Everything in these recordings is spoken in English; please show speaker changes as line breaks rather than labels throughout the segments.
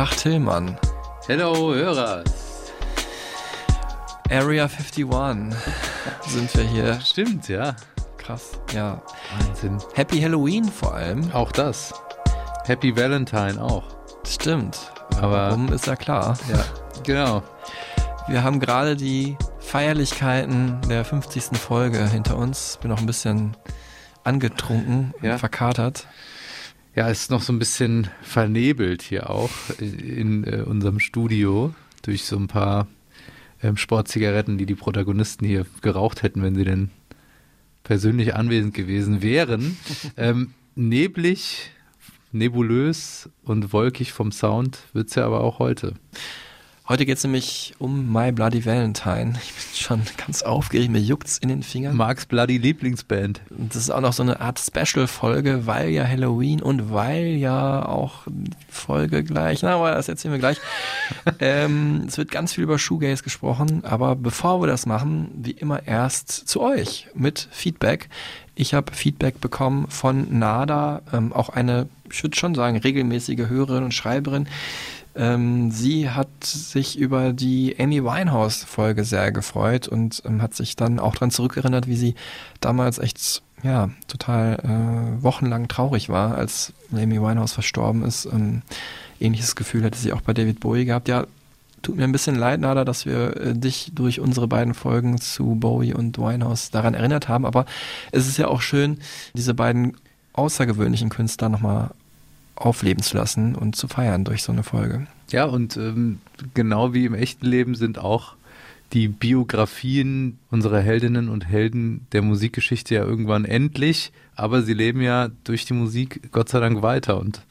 Tag Tillmann.
Hello Hörer.
Area 51 sind wir hier.
Stimmt, ja.
Krass. Ja.
Wahnsinn.
Happy Halloween vor allem.
Auch das. Happy Valentine auch.
Stimmt.
Aber-
Warum ist ja klar.
Ja, genau.
Wir haben gerade die Feierlichkeiten der 50. Folge hinter uns. Bin noch ein bisschen angetrunken
Ja.
verkatert.
Ja, es ist noch so ein bisschen vernebelt hier auch in äh, unserem Studio durch so ein paar ähm, Sportzigaretten, die die Protagonisten hier geraucht hätten, wenn sie denn persönlich anwesend gewesen wären. ähm, neblig, nebulös und wolkig vom Sound wird's ja aber auch heute.
Heute geht es nämlich um My Bloody Valentine. Ich bin schon ganz aufgeregt, mir juckt's in den Fingern.
Marks Bloody Lieblingsband.
Und Das ist auch noch so eine Art Special-Folge, weil ja Halloween und weil ja auch Folge gleich, na, aber das erzählen wir gleich. ähm, es wird ganz viel über Shoegaze gesprochen, aber bevor wir das machen, wie immer erst zu euch mit Feedback. Ich habe Feedback bekommen von Nada, ähm, auch eine, ich würde schon sagen, regelmäßige Hörerin und Schreiberin. Ähm, sie hat sich über die Amy Winehouse-Folge sehr gefreut und ähm, hat sich dann auch daran zurückerinnert, wie sie damals echt, ja, total äh, wochenlang traurig war, als Amy Winehouse verstorben ist. Ähm, ähnliches Gefühl hätte sie auch bei David Bowie gehabt. Ja, tut mir ein bisschen leid, Nada, dass wir äh, dich durch unsere beiden Folgen zu Bowie und Winehouse daran erinnert haben, aber es ist ja auch schön, diese beiden außergewöhnlichen Künstler nochmal aufleben zu lassen und zu feiern durch so eine Folge.
Ja, und ähm, genau wie im echten Leben sind auch die Biografien unserer Heldinnen und Helden der Musikgeschichte ja irgendwann endlich, aber sie leben ja durch die Musik Gott sei Dank weiter und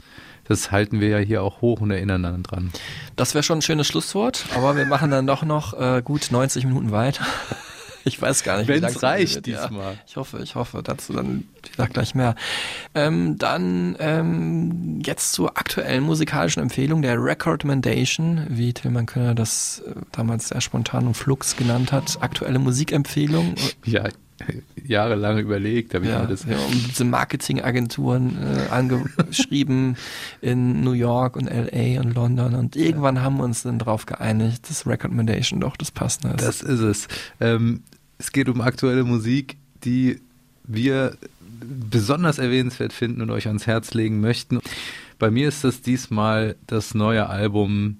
das halten wir ja hier auch hoch und erinnern dann dran.
Das wäre schon ein schönes Schlusswort, aber wir machen dann doch noch äh, gut 90 Minuten weiter. Ich weiß gar nicht, wie
Wenn's
lang es
reicht
wird,
diesmal.
Ja. Ich hoffe, ich hoffe. Dazu dann, wie gesagt, gleich mehr. Ähm, dann ähm, jetzt zur aktuellen musikalischen Empfehlung der Recommendation, wie Tillmann Könner das äh, damals sehr spontan und Flux genannt hat. Aktuelle Musikempfehlung.
Ja, jahrelang überlegt, habe ich
Ja,
das.
ja, und diese Marketingagenturen äh, angeschrieben in New York und LA und London und irgendwann haben wir uns dann drauf geeinigt, dass Recommendation doch das Passende ist.
Das ist es. Ähm, es geht um aktuelle Musik, die wir besonders erwähnenswert finden und euch ans Herz legen möchten. Bei mir ist das diesmal das neue Album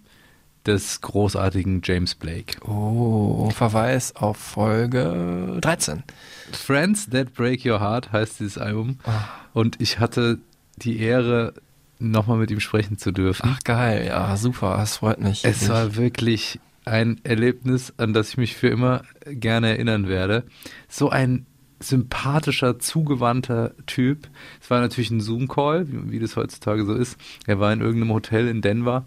des großartigen James Blake.
oh, Verweis auf Folge 13.
Friends That Break Your Heart heißt dieses Album.
Ah.
Und ich hatte die Ehre, nochmal mit ihm sprechen zu dürfen.
Ach geil, ja, super, das freut mich.
Es war wirklich ein Erlebnis, an das ich mich für immer gerne erinnern werde. So ein sympathischer, zugewandter Typ. Es war natürlich ein Zoom-Call, wie, wie das heutzutage so ist. Er war in irgendeinem Hotel in Denver,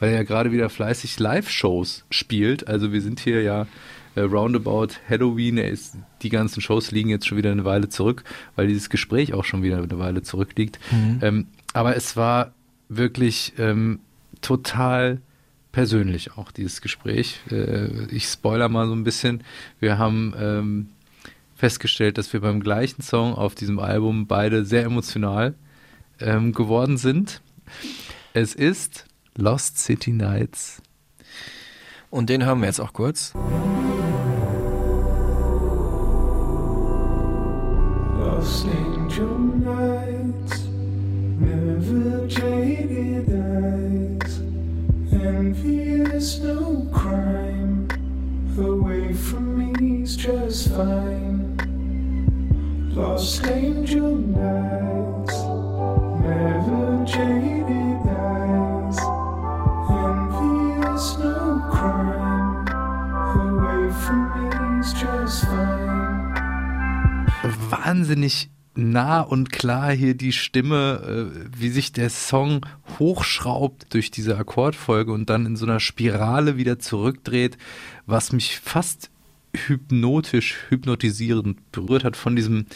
weil er ja gerade wieder fleißig Live-Shows spielt. Also wir sind hier ja äh, roundabout Halloween. Er ist, die ganzen Shows liegen jetzt schon wieder eine Weile zurück, weil dieses Gespräch auch schon wieder eine Weile zurückliegt. Ähm, aber es war wirklich ähm, total persönlich auch dieses Gespräch. Äh, ich spoiler mal so ein bisschen. Wir haben ähm, festgestellt, dass wir beim gleichen Song auf diesem Album beide sehr emotional ähm, geworden sind. Es ist Lost City Nights.
Und den hören wir jetzt auch kurz.
Lost angel nights, never jaded eyes, envious no crime. Away from me's just fine. Lost angel nights, never jaded eyes, envious no crime. Away from me's just fine.
Wahnsinnig nah und klar hier die Stimme, äh, wie sich der Song hochschraubt durch diese Akkordfolge und dann in so einer Spirale wieder zurückdreht, was mich fast hypnotisch, hypnotisierend berührt hat von diesem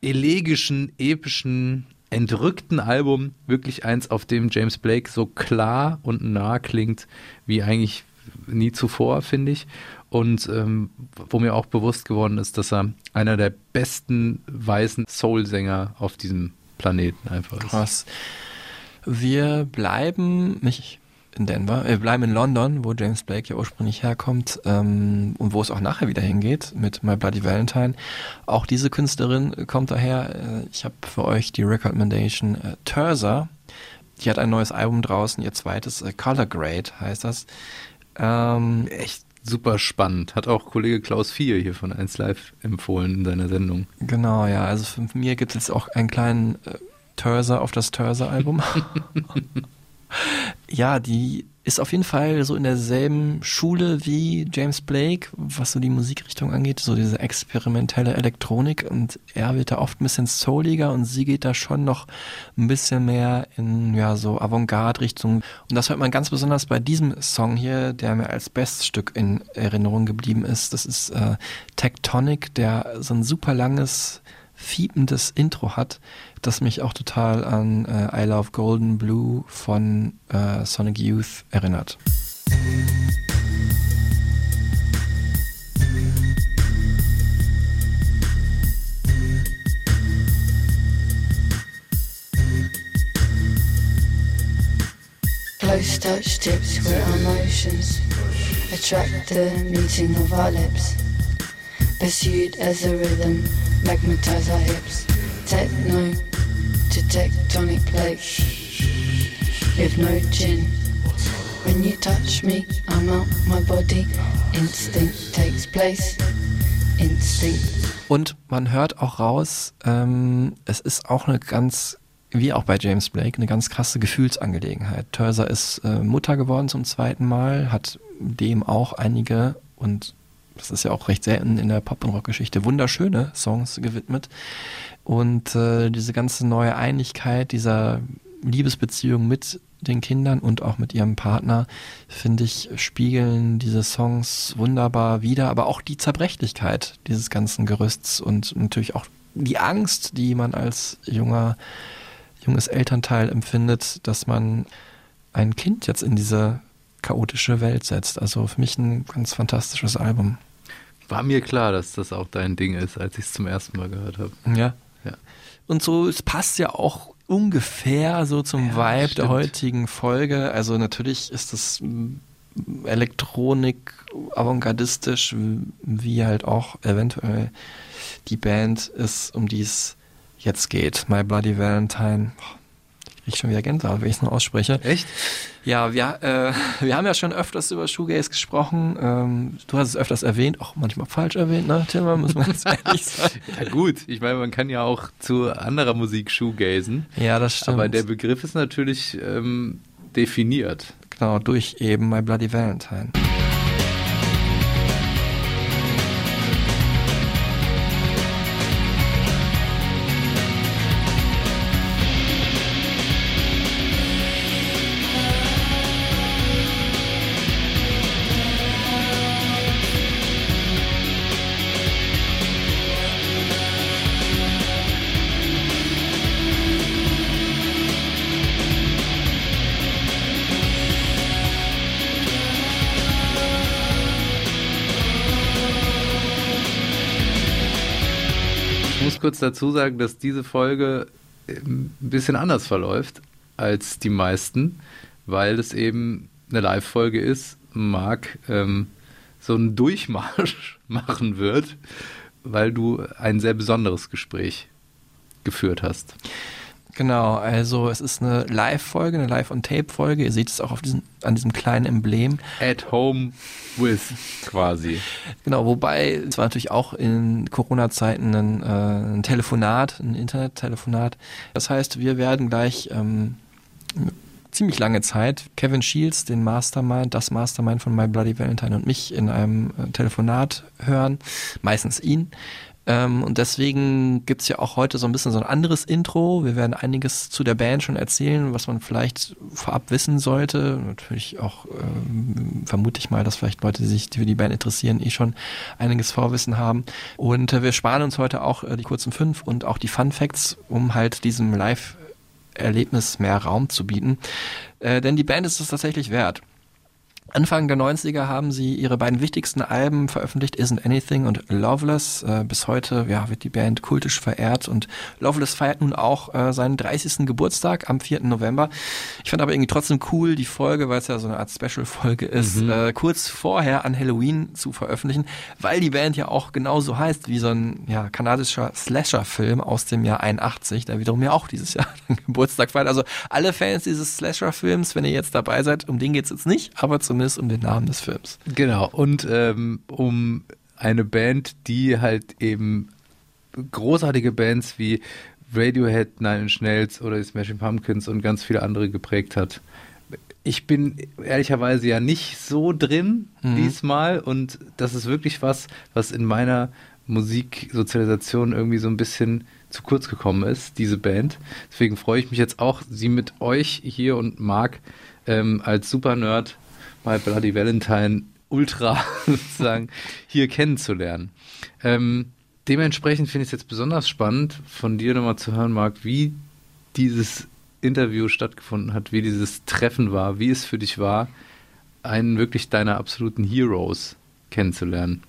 elegischen, epischen, entrückten Album. Wirklich eins, auf dem James Blake so klar und nah klingt, wie eigentlich nie zuvor, finde ich. Und ähm, wo mir auch bewusst geworden ist, dass er einer der besten weißen Soul-Sänger auf diesem Planeten einfach ist.
Krass. Wir bleiben nicht in Denver, wir bleiben in London, wo James Blake ja ursprünglich herkommt ähm, und wo es auch nachher wieder hingeht mit My Bloody Valentine. Auch diese Künstlerin kommt daher. Äh, ich habe für euch die Recommendation äh, Terza. Die hat ein neues Album draußen, ihr zweites äh, Color Grade heißt das. Ähm,
Echt super spannend. Hat auch Kollege Klaus Vier hier von 1 Live empfohlen in seiner Sendung.
Genau, ja. Also für mir gibt es jetzt auch einen kleinen äh, Terza auf das Terza-Album. ja, die ist auf jeden Fall so in derselben Schule wie James Blake, was so die Musikrichtung angeht, so diese experimentelle Elektronik und er wird da oft ein bisschen souliger und sie geht da schon noch ein bisschen mehr in ja so Avantgarde-Richtung und das hört man ganz besonders bei diesem Song hier, der mir als Beststück in Erinnerung geblieben ist. Das ist äh, Tectonic, der so ein super langes fiependes Intro hat, das mich auch total an äh, I Love Golden Blue von äh, Sonic Youth erinnert.
Close touch tips where our motions attract the meeting of our lips. Pursued as a rhythm, magnetize our hips. Techno to tectonic plates. With no chin. When you touch me, I'm out my body. Instinct takes place. Instinct.
Und man hört auch raus, ähm, es ist auch eine ganz, wie auch bei James Blake, eine ganz krasse Gefühlsangelegenheit. Terza ist äh, Mutter geworden zum zweiten Mal, hat dem auch einige und das ist ja auch recht selten in der Pop- und Rock-Geschichte, wunderschöne Songs gewidmet. Und äh, diese ganze neue Einigkeit dieser Liebesbeziehung mit den Kindern und auch mit ihrem Partner, finde ich, spiegeln diese Songs wunderbar wider, aber auch die Zerbrechlichkeit dieses ganzen Gerüsts und natürlich auch die Angst, die man als junger, junges Elternteil empfindet, dass man ein Kind jetzt in diese chaotische Welt setzt. Also für mich ein ganz fantastisches Album.
War mir klar, dass das auch dein Ding ist, als ich es zum ersten Mal gehört habe.
Ja.
Ja.
Und so, es passt ja auch ungefähr so zum
Ja,
Vibe
stimmt.
der heutigen Folge. Also natürlich ist das Elektronik avantgardistisch, wie halt auch eventuell die Band ist, um die es jetzt geht. My Bloody Valentine. Boah, Ich krieg schon wieder Gänsehaut, wenn ich es nur ausspreche.
Echt?
Ja, wir, äh, wir haben ja schon öfters über Shoegaze gesprochen. Ähm, du hast es öfters erwähnt, auch manchmal falsch erwähnt, ne, Tilman, muss man ganz ehrlich sagen.
Ja gut, ich meine, man kann ja auch zu anderer Musik shoegazen,
Ja, das stimmt.
aber der Begriff ist natürlich ähm, definiert.
Genau, durch eben My Bloody Valentine.
Dazu sagen, dass diese Folge ähm, ein bisschen anders verläuft als die meisten, weil es eben eine Live-Folge ist. Marc ähm, so einen Durchmarsch machen wird, weil du ein sehr besonderes Gespräch geführt hast.
Genau, also es ist eine Live-Folge, eine Live-on-Tape-Folge. Ihr seht es auch auf diesem, an diesem kleinen Emblem.
At home with quasi.
Genau, wobei es war natürlich auch in Corona-Zeiten ein, äh, ein Telefonat, ein Internet-Telefonat. Das heißt, wir werden gleich ähm, ziemlich lange Zeit Kevin Shields, den Mastermind, das Mastermind von My Bloody Valentine und mich in einem äh, Telefonat hören, meistens ihn. Ähm, und deswegen gibt's ja auch heute so ein bisschen so ein anderes Intro. Wir werden einiges zu der Band schon erzählen, was man vielleicht vorab wissen sollte. Natürlich auch ähm, vermute ich mal, dass vielleicht Leute, die sich für die Band interessieren, eh schon einiges Vorwissen haben. Und äh, wir sparen uns heute auch äh, die kurzen fünf und auch die Fun Facts, um halt diesem Live Erlebnis mehr Raum zu bieten. Äh, denn die Band ist es tatsächlich wert. Anfang der 90er haben sie ihre beiden wichtigsten Alben veröffentlicht, Isn't Anything und Loveless. Äh, bis heute ja, wird die Band kultisch verehrt und Loveless feiert nun auch äh, seinen 30. Geburtstag am 4. November. Ich fand aber irgendwie trotzdem cool, die Folge, weil es ja so eine Art Special-Folge ist,
Mhm.
äh, kurz vorher an Halloween zu veröffentlichen, weil die Band ja auch genauso heißt wie so ein ja, kanadischer Slasher-Film aus dem Jahr 81, der wiederum ja auch dieses Jahr den Geburtstag feiert. Also alle Fans dieses Slasher-Films, wenn ihr jetzt dabei seid, um den geht's jetzt nicht, aber zumindest um den Namen des Films.
Genau, und ähm, um eine Band, die halt eben großartige Bands wie Radiohead, Nine Inch Nails oder die Smashing Pumpkins und ganz viele andere geprägt hat. Ich bin ehrlicherweise ja nicht so drin
Mhm.
diesmal und das ist wirklich was, was in meiner Musiksozialisation irgendwie so ein bisschen zu kurz gekommen ist, diese Band. Deswegen freue ich mich jetzt auch, sie mit euch hier und Marc ähm, als Super-Nerd My Bloody Valentine Ultra sozusagen hier kennenzulernen. Ähm, dementsprechend finde ich es jetzt besonders spannend, von dir nochmal zu hören, Marc, wie dieses Interview stattgefunden hat, wie dieses Treffen war, wie es für dich war, einen wirklich deiner absoluten Heroes kennenzulernen.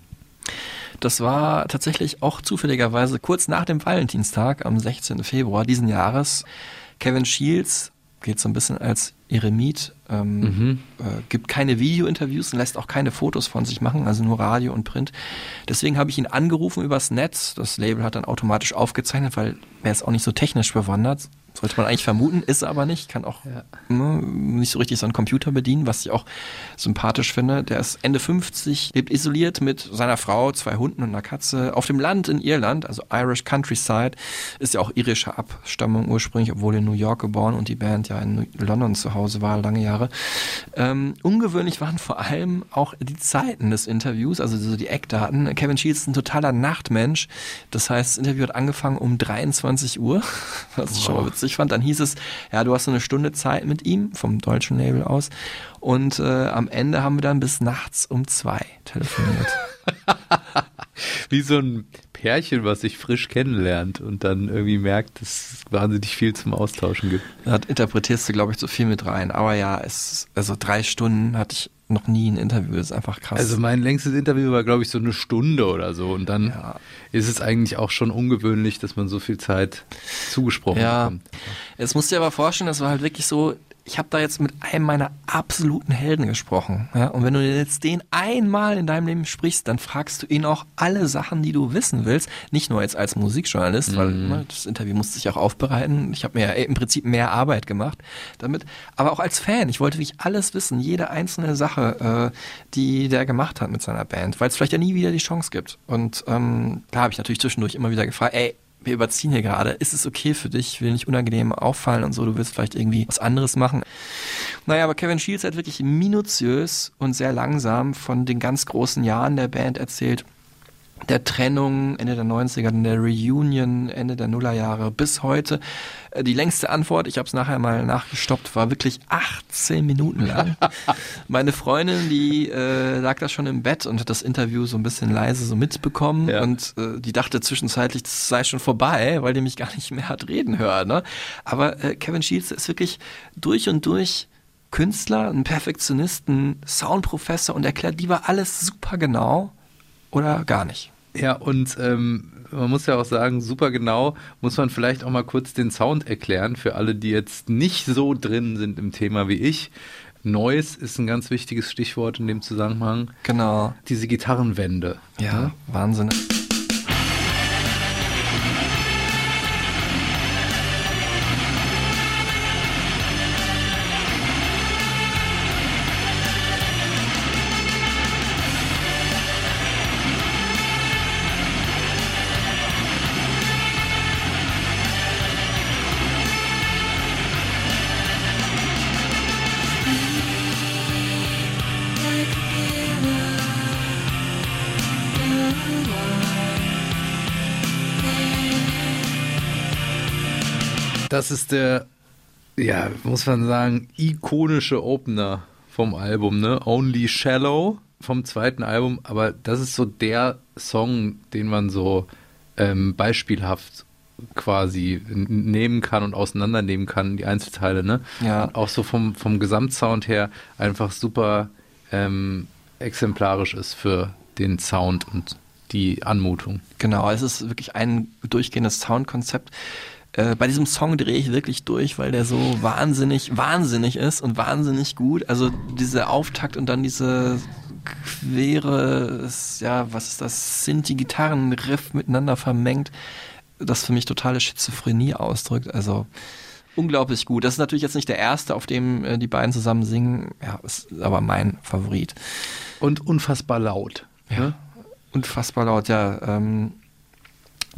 Das war tatsächlich auch zufälligerweise kurz nach dem Valentinstag am 16. Februar diesen Jahres. Kevin Shields geht so ein bisschen als Eremit, ähm,
Mhm.
äh, gibt keine Videointerviews und lässt auch keine Fotos von sich machen, also nur Radio und Print. Deswegen habe ich ihn angerufen übers Netz. Das Label hat dann automatisch aufgezeichnet, weil er ist auch nicht so technisch bewandert. Sollte man eigentlich vermuten, ist er aber nicht, kann auch
Ja.
ne, nicht so richtig so einen Computer bedienen, was ich auch sympathisch finde. Der ist Ende 50, lebt isoliert mit seiner Frau, zwei Hunden und einer Katze auf dem Land in Irland, also Irish Countryside, ist ja auch irischer Abstammung ursprünglich, obwohl in New York geboren und die Band ja in London zu Hause war, lange Jahre. Ähm, ungewöhnlich waren vor allem auch die Zeiten des Interviews, also so die Eckdaten. Kevin Shields ist ein totaler Nachtmensch. Das heißt, das Interview hat angefangen um 23 Uhr, was ich schon mal witzig fand. Dann hieß es, ja, du hast so eine Stunde Zeit mit ihm, vom deutschen Label aus. Und äh, am Ende haben wir dann bis nachts um zwei telefoniert.
Wie so ein Pärchen, was sich frisch kennenlernt und dann irgendwie merkt, dass es wahnsinnig viel zum Austauschen gibt.
Da interpretierst du, glaube ich, zu viel mit rein. Aber ja, es, also drei Stunden hatte ich noch nie ein Interview. Das ist einfach krass.
Also mein längstes Interview war, glaube ich, so eine Stunde oder so. Und dann
Ja.
ist es eigentlich auch schon ungewöhnlich, dass man so viel Zeit zugesprochen
Ja.
bekommt.
Jetzt musst du dir aber vorstellen, das war halt wirklich so, ich habe da jetzt mit einem meiner absoluten Helden gesprochen. Ja? Und wenn du jetzt den einmal in deinem Leben sprichst, dann fragst du ihn auch alle Sachen, die du wissen willst. Nicht nur jetzt als Musikjournalist, weil
Mhm.
ne, das Interview musste ich auch aufbereiten. Ich habe mir ja im Prinzip mehr Arbeit gemacht damit. Aber auch als Fan, ich wollte wirklich alles wissen, jede einzelne Sache, äh, die der gemacht hat mit seiner Band, weil es vielleicht ja nie wieder die Chance gibt. Und ähm, da habe ich natürlich zwischendurch immer wieder gefragt, ey, wir überziehen hier gerade. Ist es okay für dich? Ich will nicht unangenehm auffallen und so. Du willst vielleicht irgendwie was anderes machen. Naja, aber Kevin Shields hat wirklich minutiös und sehr langsam von den ganz großen Jahren der Band erzählt. Der Trennung Ende der 90er, dann der Reunion Ende der Nullerjahre bis heute. Äh, Die längste Antwort, ich habe es nachher mal nachgestoppt, war wirklich 18 Minuten lang. Meine Freundin, die äh, lag da schon im Bett und hat das Interview so ein bisschen leise so mitbekommen
Ja.
und äh, die dachte zwischenzeitlich, das sei schon vorbei, weil die mich gar nicht mehr hat reden hören. Ne? Aber äh, Kevin Shields ist wirklich durch und durch Künstler, ein Perfektionist, ein Soundprofessor und erklärt lieber alles super genau oder gar nicht.
Ja, und ähm, man muss ja auch sagen, super genau muss man vielleicht auch mal kurz den Sound erklären für alle, die jetzt nicht so drin sind im Thema wie ich. Noise ist ein ganz wichtiges Stichwort in dem Zusammenhang.
Genau.
Diese Gitarrenwände.
Ja, Wahnsinn.
Das ist der, ja, muss man sagen, ikonische Opener vom Album, ne? Only Shallow vom zweiten Album, aber das ist so der Song, den man so ähm, beispielhaft quasi nehmen kann und auseinandernehmen kann, die Einzelteile, ne?
Ja.
Und auch so vom, vom Gesamtsound her einfach super ähm, exemplarisch ist für den Sound und die Anmutung.
Genau, es ist wirklich ein durchgehendes Soundkonzept. Äh, bei diesem Song drehe ich wirklich durch, weil der so wahnsinnig, wahnsinnig ist und wahnsinnig gut. Also dieser Auftakt und dann diese quere, ja, was ist das, sind die Gitarrenriff miteinander vermengt, das für mich totale Schizophrenie ausdrückt. Also unglaublich gut. Das ist natürlich jetzt nicht der erste, auf dem äh, die beiden zusammen singen, ja, ist aber mein Favorit.
Und unfassbar laut.
Ja. Unfassbar laut, ja. Ähm,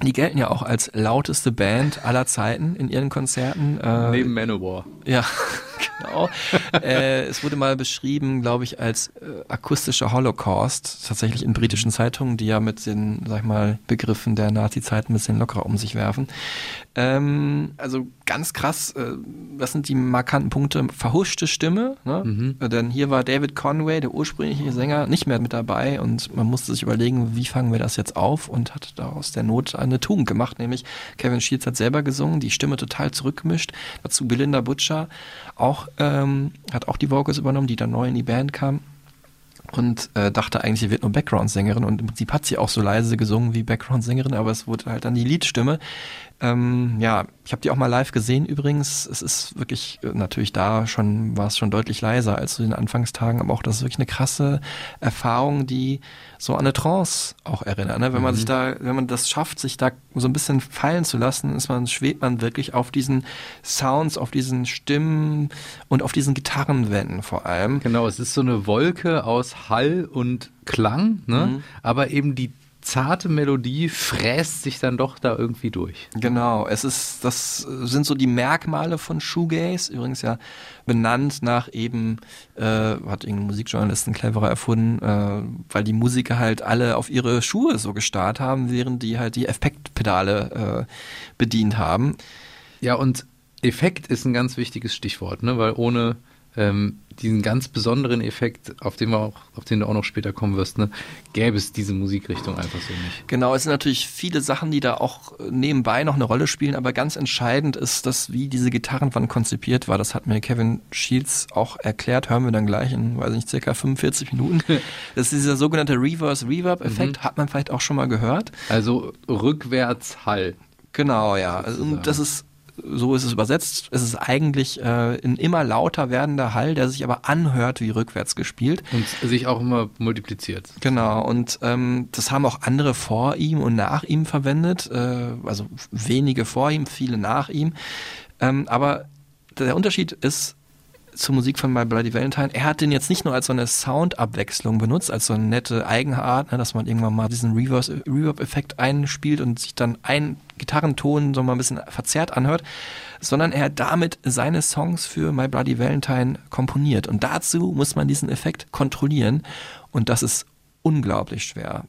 die gelten ja auch als lauteste Band aller Zeiten in ihren Konzerten. Äh,
Neben Manowar.
ja, genau. äh, es wurde mal beschrieben, glaube ich, als äh, akustischer Holocaust, tatsächlich in britischen Zeitungen, die ja mit den, sag ich mal, Begriffen der Nazi-Zeit ein bisschen lockerer um sich werfen. Ähm, also ganz krass, äh, das sind die markanten Punkte. Verhuschte Stimme, ne? Äh, denn hier war David Conway, der ursprüngliche Sänger, nicht mehr mit dabei und man musste sich überlegen, wie fangen wir das jetzt auf und hat daraus der Not eine Tugend gemacht, nämlich Kevin Shields hat selber gesungen, die Stimme total zurückgemischt, dazu Belinda Butcher auch, ähm, hat auch die Vocals übernommen, die dann neu in die Band kam und äh, dachte eigentlich, sie wird nur Background-Sängerin und im Prinzip hat sie auch so leise gesungen wie Background-Sängerin, aber es wurde halt dann die Liedstimme. Ähm, ja, ich habe die auch mal live gesehen übrigens. Es ist wirklich äh, natürlich da schon war es schon deutlich leiser als zu den Anfangstagen, aber auch das ist wirklich eine krasse Erfahrung, die so an eine Trance auch erinnert. Ne? Wenn man sich da, wenn man das schafft, sich da so ein bisschen fallen zu lassen, ist man schwebt man wirklich auf diesen Sounds, auf diesen Stimmen und auf diesen Gitarrenwänden vor allem.
Genau, es ist so eine Wolke aus Hall und Klang, ne?
Mhm.
aber eben die zarte Melodie fräst sich dann doch da irgendwie durch.
Genau, es ist, das sind so die Merkmale von Shoegaze, übrigens ja benannt nach eben, äh, hat irgendein Musikjournalist ein cleverer erfunden, äh, weil die Musiker halt alle auf ihre Schuhe so gestarrt haben, während die halt die Effektpedale äh, bedient haben.
Ja, und Effekt ist ein ganz wichtiges Stichwort, ne? weil ohne ähm, diesen ganz besonderen Effekt, auf den, wir auch, auf den du auch noch später kommen wirst, ne, gäbe es diese Musikrichtung einfach so nicht.
Genau, es sind natürlich viele Sachen, die da auch nebenbei noch eine Rolle spielen, aber ganz entscheidend ist das, wie diese Gitarrenwand konzipiert war. Das hat mir Kevin Shields auch erklärt, hören wir dann gleich in, weiß nicht, circa 45 Minuten. Das ist dieser sogenannte Reverse-Reverb-Effekt, hat man vielleicht auch schon mal gehört.
Also rückwärts Hall.
Genau, ja. Und das ist, so ist es übersetzt. Es ist eigentlich äh, ein immer lauter werdender Hall, der sich aber anhört wie rückwärts gespielt.
Und sich auch immer multipliziert.
Genau, und ähm, das haben auch andere vor ihm und nach ihm verwendet. Äh, also wenige vor ihm, viele nach ihm. Ähm, aber der Unterschied ist zur Musik von My Bloody Valentine, er hat den jetzt nicht nur als so eine Soundabwechslung benutzt, als so eine nette Eigenart, ne, dass man irgendwann mal diesen Reverb-Effekt einspielt und sich dann ein Gitarrenton so mal ein bisschen verzerrt anhört, sondern er hat damit seine Songs für My Bloody Valentine komponiert. Und dazu muss man diesen Effekt kontrollieren und das ist unglaublich schwer.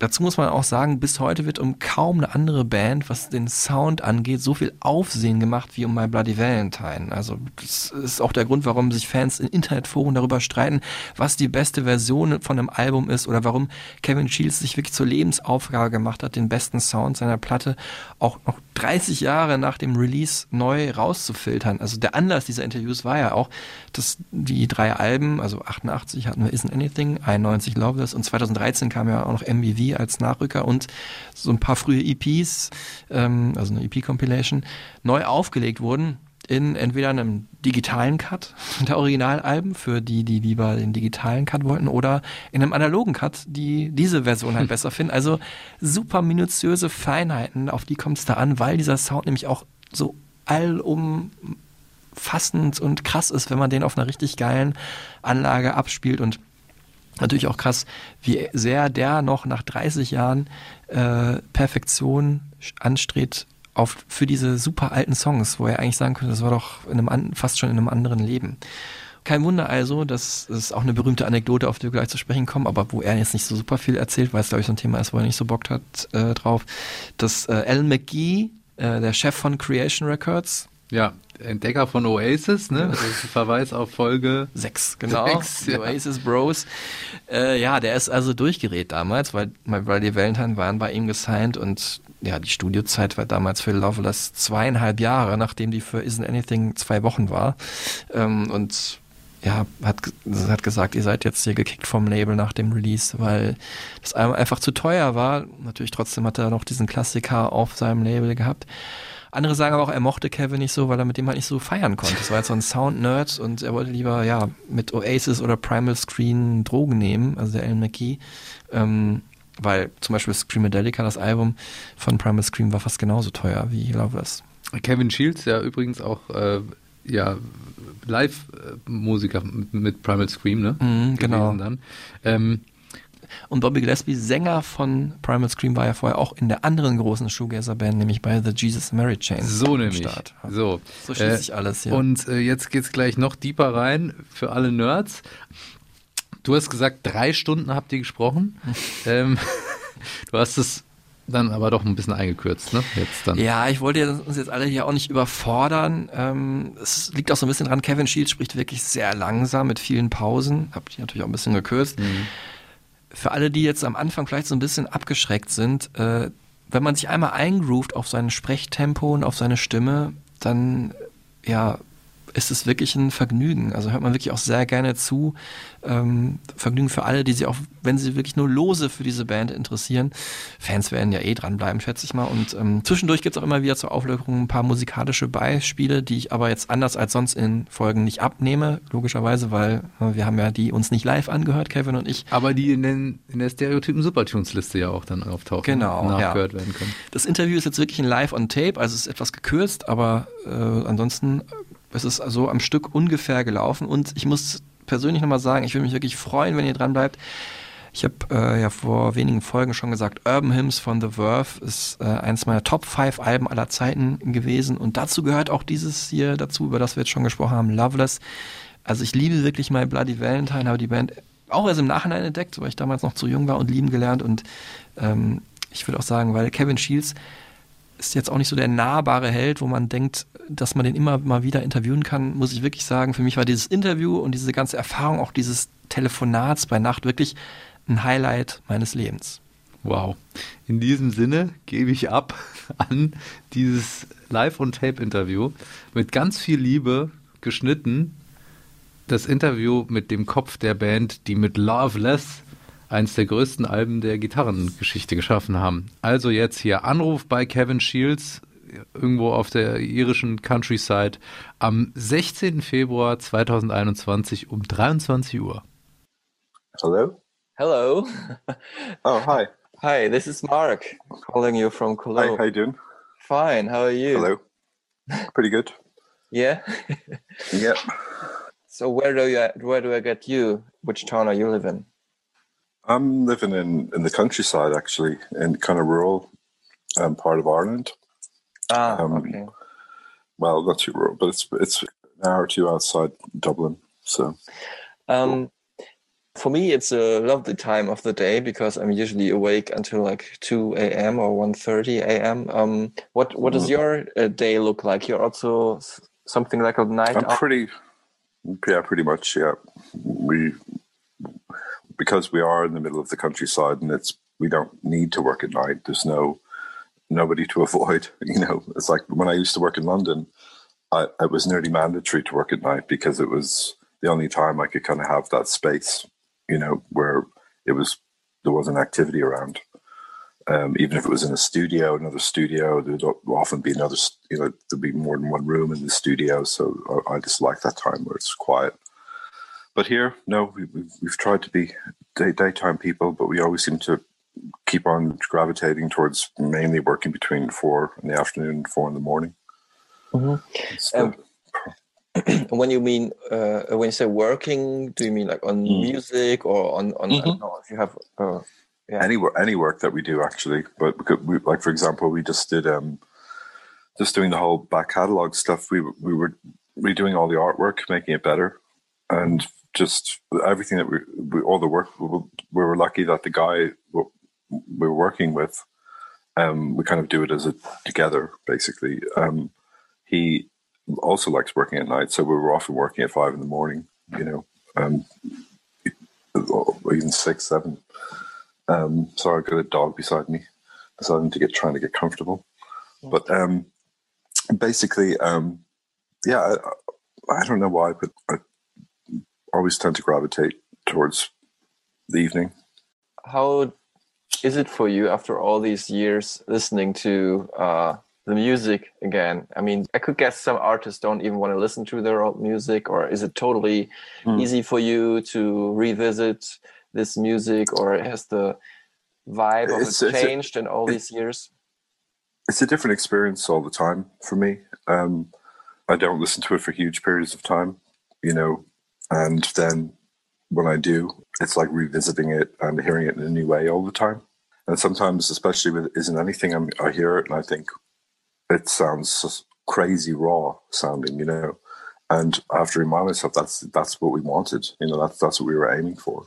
Dazu muss man auch sagen, bis heute wird um kaum eine andere Band, was den Sound angeht, so viel Aufsehen gemacht wie um My Bloody Valentine. Also das ist auch der Grund, warum sich Fans in Internetforen darüber streiten, was die beste Version von einem Album ist oder warum Kevin Shields sich wirklich zur Lebensaufgabe gemacht hat, den besten Sound seiner Platte auch noch 30 Jahre nach dem Release neu rauszufiltern. Also der Anlass dieser Interviews war ja auch, dass die drei Alben, also 88 hatten wir Isn't Anything, 91 Loveless und 2013 kam ja auch noch MVV als Nachrücker und so ein paar frühe EPs, ähm, also eine EP-Compilation, neu aufgelegt wurden in entweder einem digitalen Cut der Originalalben für die, die lieber den digitalen Cut wollten oder in einem analogen Cut, die diese Version halt besser finden. Also super minutiöse Feinheiten, auf die kommt es da an, weil dieser Sound nämlich auch so allumfassend und krass ist, wenn man den auf einer richtig geilen Anlage abspielt und natürlich auch krass, wie sehr der noch nach 30 Jahren äh, Perfektion anstrebt auf, für diese super alten Songs, wo er eigentlich sagen könnte, das war doch in einem fast schon in einem anderen Leben. Kein Wunder also, das ist auch eine berühmte Anekdote, auf die wir gleich zu sprechen kommen, aber wo er jetzt nicht so super viel erzählt, weil es glaube ich so ein Thema ist, wo er nicht so Bock hat äh, drauf, dass äh, Alan McGee äh, der Chef von Creation Records.
Ja, Entdecker von Oasis, ne? Ein Verweis auf Folge
Sechs, genau.
Sechs, ja.
Oasis Bros. Äh, ja, der ist also durchgedreht damals, weil, weil die Valentine waren bei ihm gesigned und ja, die Studiozeit war damals für Loveless zweieinhalb Jahre, nachdem die für Isn't Anything zwei Wochen war. Ähm, und ja, hat, hat gesagt, ihr seid jetzt hier gekickt vom Label nach dem Release, weil das Album einfach zu teuer war. Natürlich trotzdem hat er noch diesen Klassiker auf seinem Label gehabt. Andere sagen aber auch, er mochte Kevin nicht so, weil er mit dem halt nicht so feiern konnte. Das war jetzt so ein Sound-Nerd und er wollte lieber, ja, mit Oasis oder Primal Screen Drogen nehmen, also der Alan McGee. Ähm, weil zum Beispiel Screamadelica, das Album von Primal Scream, war fast genauso teuer wie Loveless.
Kevin Shields, ja übrigens auch äh, ja, Live-Musiker mit, Primal Scream, ne?
Mhm, genau.
Dann. Ähm,
Und Bobby Gillespie, Sänger von Primal Scream, war ja vorher auch in der anderen großen Shoegazer-Band, nämlich bei The Jesus Mary Chain.
so nämlich.
Start.
So.
So schließt sich alles hier.
Und äh, jetzt geht's gleich noch deeper rein für alle Nerds. Du hast gesagt, drei Stunden habt ihr gesprochen. ähm, du hast es dann aber doch ein bisschen eingekürzt, ne? Jetzt dann.
Ja, ich wollte uns jetzt alle hier auch nicht überfordern. Ähm, es liegt auch so ein bisschen dran, Kevin Shields spricht wirklich sehr langsam mit vielen Pausen. Hab die natürlich auch ein bisschen gekürzt. Für alle, die jetzt am Anfang vielleicht so ein bisschen abgeschreckt sind, äh, wenn man sich einmal eingroovt auf sein Sprechtempo und auf seine Stimme, dann ja, ist es wirklich ein Vergnügen. Also hört man wirklich auch sehr gerne zu. Ähm, Vergnügen für alle, die sich auch, wenn sie wirklich nur lose für diese Band interessieren. Fans werden ja eh dranbleiben, schätze ich mal. Und ähm, zwischendurch gibt es auch immer wieder zur Auflockerung ein paar musikalische Beispiele, die ich aber jetzt anders als sonst in Folgen nicht abnehme, logischerweise, weil äh, wir haben ja die uns nicht live angehört, Kevin und ich.
Aber die in, den, in der Stereotypen Supertunes-Liste ja auch dann auftauchen.
Genau,
und
ja.
nachgehört werden können.
Das Interview ist jetzt wirklich ein Live on Tape, also es ist etwas gekürzt, aber äh, ansonsten ist es also am Stück ungefähr gelaufen. Und ich muss persönlich nochmal sagen, ich würde mich wirklich freuen, wenn ihr dran bleibt. Ich habe äh, ja vor wenigen Folgen schon gesagt, Urban Hymns von The Verve ist äh, eins meiner Top 5 Alben aller Zeiten gewesen. Und dazu gehört auch dieses hier dazu, über das wir jetzt schon gesprochen haben, Loveless. Also ich liebe wirklich My Bloody Valentine, habe die Band auch erst im Nachhinein entdeckt, weil ich damals noch zu jung war und lieben gelernt. Und ähm, ich würde auch sagen, weil Kevin Shields ist jetzt auch nicht so der nahbare Held, wo man denkt, dass man den immer mal wieder interviewen kann, muss ich wirklich sagen. Für mich war dieses Interview und diese ganze Erfahrung, auch dieses Telefonats bei Nacht wirklich ein Highlight meines Lebens.
Wow. In diesem Sinne gebe ich ab an dieses Live- und Tape-Interview mit ganz viel Liebe geschnitten. Das Interview mit dem Kopf der Band, die mit Loveless eins der größten Alben der Gitarrengeschichte geschaffen haben. Also jetzt hier Anruf bei Kevin Shields irgendwo auf der irischen Countryside am 16. Februar 2021 um 23 Uhr.
Hello?
Hello.
Oh, hi.
Hi, this is Mark calling you from
Hi,
Cologne.
how you doing?
Fine, how are you?
Hello. Pretty good.
Yeah.
Yep.
so where do you where do I get you? Which town are you live in?
I'm living in, in the countryside, actually, in kind of rural um, part of Ireland.
Ah,
Um,
okay.
Well, not too rural, but it's it's an hour or two outside Dublin. So,
Um, for me, it's a lovely time of the day because I'm usually awake until like 2 a.m. or 1.30 a.m. Um, what what does
Mm.
your uh, day look like? You're also something like a night
I'm pretty, yeah, pretty much, yeah. We because we are in the middle of the countryside, and it's we don't need to work at night. There's no nobody to avoid. You know, it's like when I used to work in London, I, it was nearly mandatory to work at night because it was the only time I could kind of have that space. You know, where it was there was an activity around. Um, even if it was in a studio, another studio, there'd often be another, you know, there'd be more than one room in the studio. So I, I just like that time where it's quiet. But here, no, we, we've, we've tried to be day, daytime people, but we always seem to keep on gravitating towards mainly working between four in the afternoon and four in the morning.
Mhm.
It's
Um, when you mean uh, when you say working, do you mean like on
Mm.
music or on on I
Mhm.
don't know if you have uh, yeah.
any work any work that we do actually but because we, like for example we just did um just doing the whole back catalog stuff we were- we were redoing all the artwork making it better and just everything that we, we all the work we were, we were lucky that the guy we were working with um, we kind of do it as a together, basically. Um, he also likes working at night, so we were often working at five in the morning. You know, um, even six, seven. Um, so I got a dog beside me, deciding to get trying to get comfortable. But um, basically, um, yeah, I, I don't know why, but I always tend to gravitate towards the evening.
How is it for you after all these years listening to uh, the music again? I mean, I could guess some artists don't even want to listen to their old music, or is it totally
Hmm.
easy for you to revisit this music, or has the vibe of
It's-
it
it's a-
changed in all these years?
It's a different experience all the time for me. Um, I don't listen to it for huge periods of time, you know, and then when I do, it's like revisiting it and hearing it in a new way all the time. And sometimes, especially with "Isn't Anything," I'm, I hear it and I think it sounds crazy raw sounding, you know. And I have to remind myself that's that's what we wanted, you know. That's that's what we were aiming for.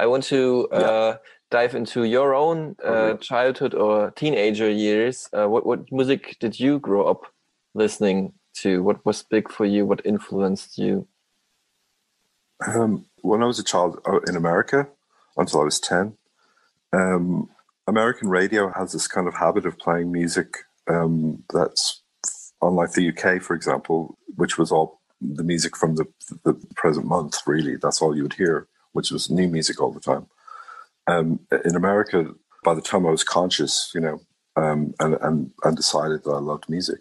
I want to uh, dive into your own uh, childhood or teenager years. Uh, what what music did you grow up listening to? What was big for you? What influenced you?
Um, when I was a child uh, in America, until I was 10, um, American radio has this kind of habit of playing music um, that's unlike the UK, for example, which was all the music from the, the present month, really. That's all you would hear, which was new music all the time. Um, in America, by the time I was conscious, you know, um, and, and, and decided that I loved music,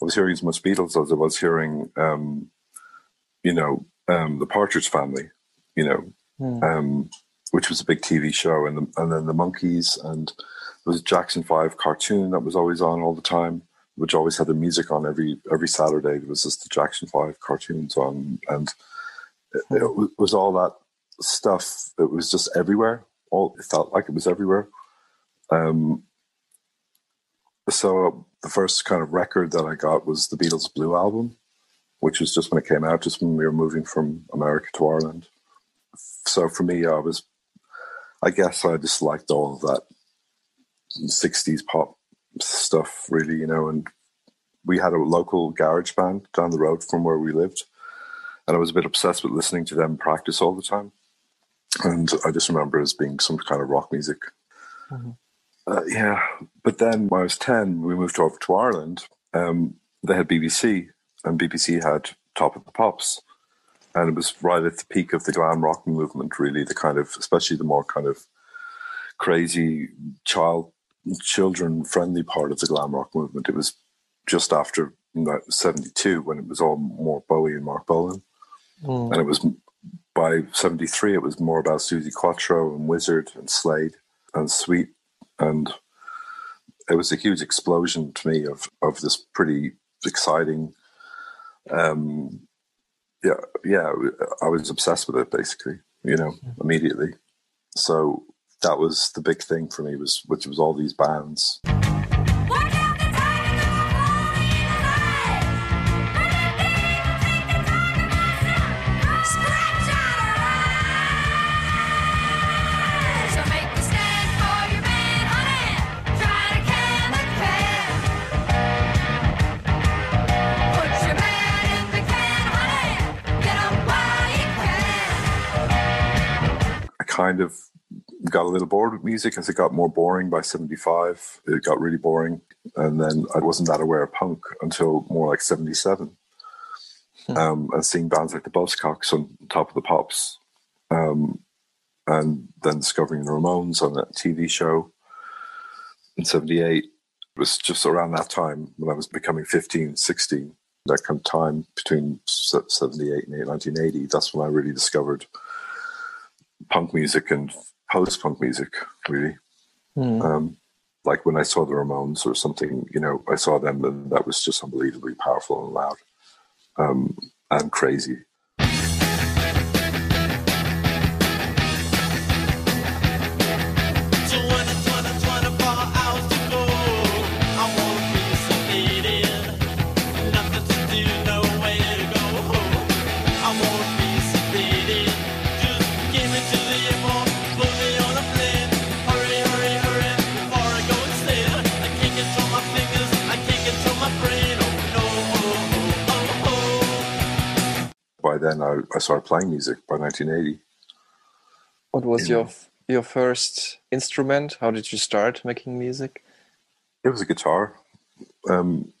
I was hearing as much Beatles as I was hearing, um, you know, um, the Partridge Family, you know, um, which was a big TV show, and the, and then the Monkees, and there was a Jackson Five cartoon that was always on all the time, which always had the music on every every Saturday. There was just the Jackson Five cartoons on, and it, it was- was all that stuff. It was just everywhere. All it felt like it was everywhere. Um, so the first kind of record that I got was the Beatles Blue album, which was just when it came out, just when we were moving from America to Ireland. So for me, I was, I guess I just liked all of that 60s pop stuff, really, you know, and we had a local garage band down the road from where we lived. And I was a bit obsessed with listening to them practice all the time. And I just remember it as being some kind of rock music. Uh, yeah, but then when I was 10, we moved over to Ireland. Um, they had BBC, and BBC had Top of the Pops. And it was right at the peak of the glam rock movement, really, the kind of, especially the more kind of crazy child, children friendly part of the glam rock movement. It was just after you know, 72 when it was all more Bowie and Marc Bolan. And it was by 73, it was more about Suzi Quatro and Wizzard and Slade and Sweet. And it was a huge explosion to me of of this pretty exciting um yeah yeah i was obsessed with it basically you know immediately. So that was the big thing for me was which was all these bands kind of got a little bored with music as it got more boring by 75. It got really boring. And then I wasn't that aware of punk until more like 77. Um, and seeing bands like the Buzzcocks on Top of the Pops. Um, and then discovering the Ramones on that TV show in 78. It was just around that time when I was becoming 15, 16, that kind of time between 78 and 1980. That's when I really discovered punk music and post punk music, really. Um, like when I saw the Ramones or something, you know, I saw them and that was just unbelievably powerful and loud um, and crazy. By then I, I started playing music by 1980.
What was
Yeah.
your your first instrument? How did you start making music?
It was a guitar. Um,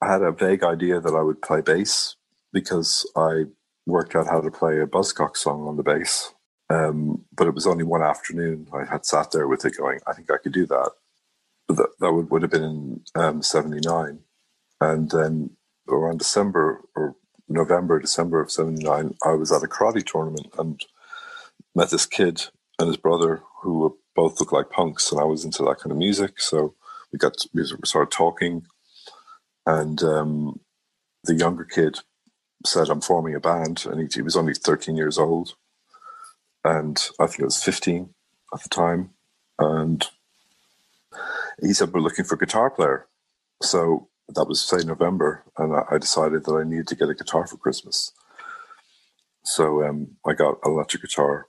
I had a vague idea that I would play bass because I worked out how to play a Buzzcock song on the bass. Um, but it was only one afternoon I had sat there with it going, I think I could do that. But that, that would, would have been in um, 79. And then around December or November, December of 79, I was at a karate tournament and met this kid and his brother who were both looked like punks. And I was into that kind of music. So we got, we started talking. And um, the younger kid said, I'm forming a band. And he, he was only 13 years old. And I think it was 15 at the time. And he said, We're looking for a guitar player. So that was, say, November. And I, I decided that I needed to get a guitar for Christmas. So um, I got an electric guitar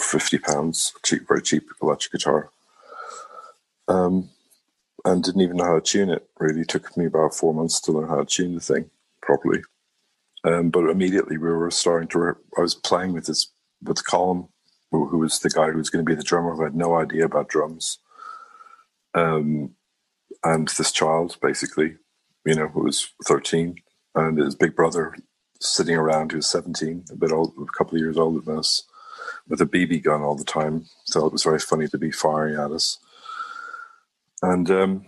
50 pounds, cheap, very cheap electric guitar. Um, and didn't even know how to tune it. Really It took me about four months to learn how to tune the thing properly. Um, but immediately we were starting to. Re- I was playing with this with Colin, who, who was the guy who was going to be the drummer. Who had no idea about drums. Um, and this child, basically, you know, who was thirteen, and his big brother sitting around who's seventeen, a bit old, a couple of years older than us, with a BB gun all the time. So it was very funny to be firing at us. And um,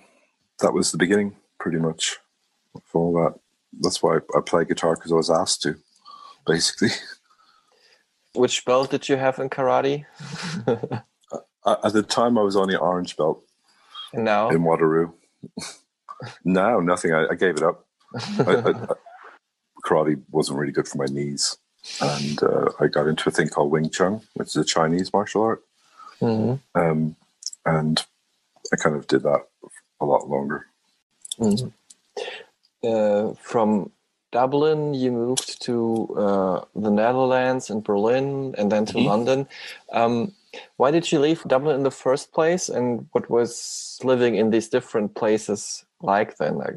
that was the beginning, pretty much, of all that. That's why I play guitar because I was asked to, basically.
Which belt did you have in karate?
At the time, I was only orange belt
And now?
in Waterloo. no, nothing. I, I gave it up. I, I, karate wasn't really good for my knees, and uh, I got into a thing called Wing Chun, which is a Chinese martial art,
Mhm.
um, and I kind of did that a lot longer.
Mhm. Uh, from Dublin, you moved to uh, the Netherlands and Berlin, and then to
Mhm.
London. Um, why did you leave Dublin in the first place, and what was living in these different places like then? I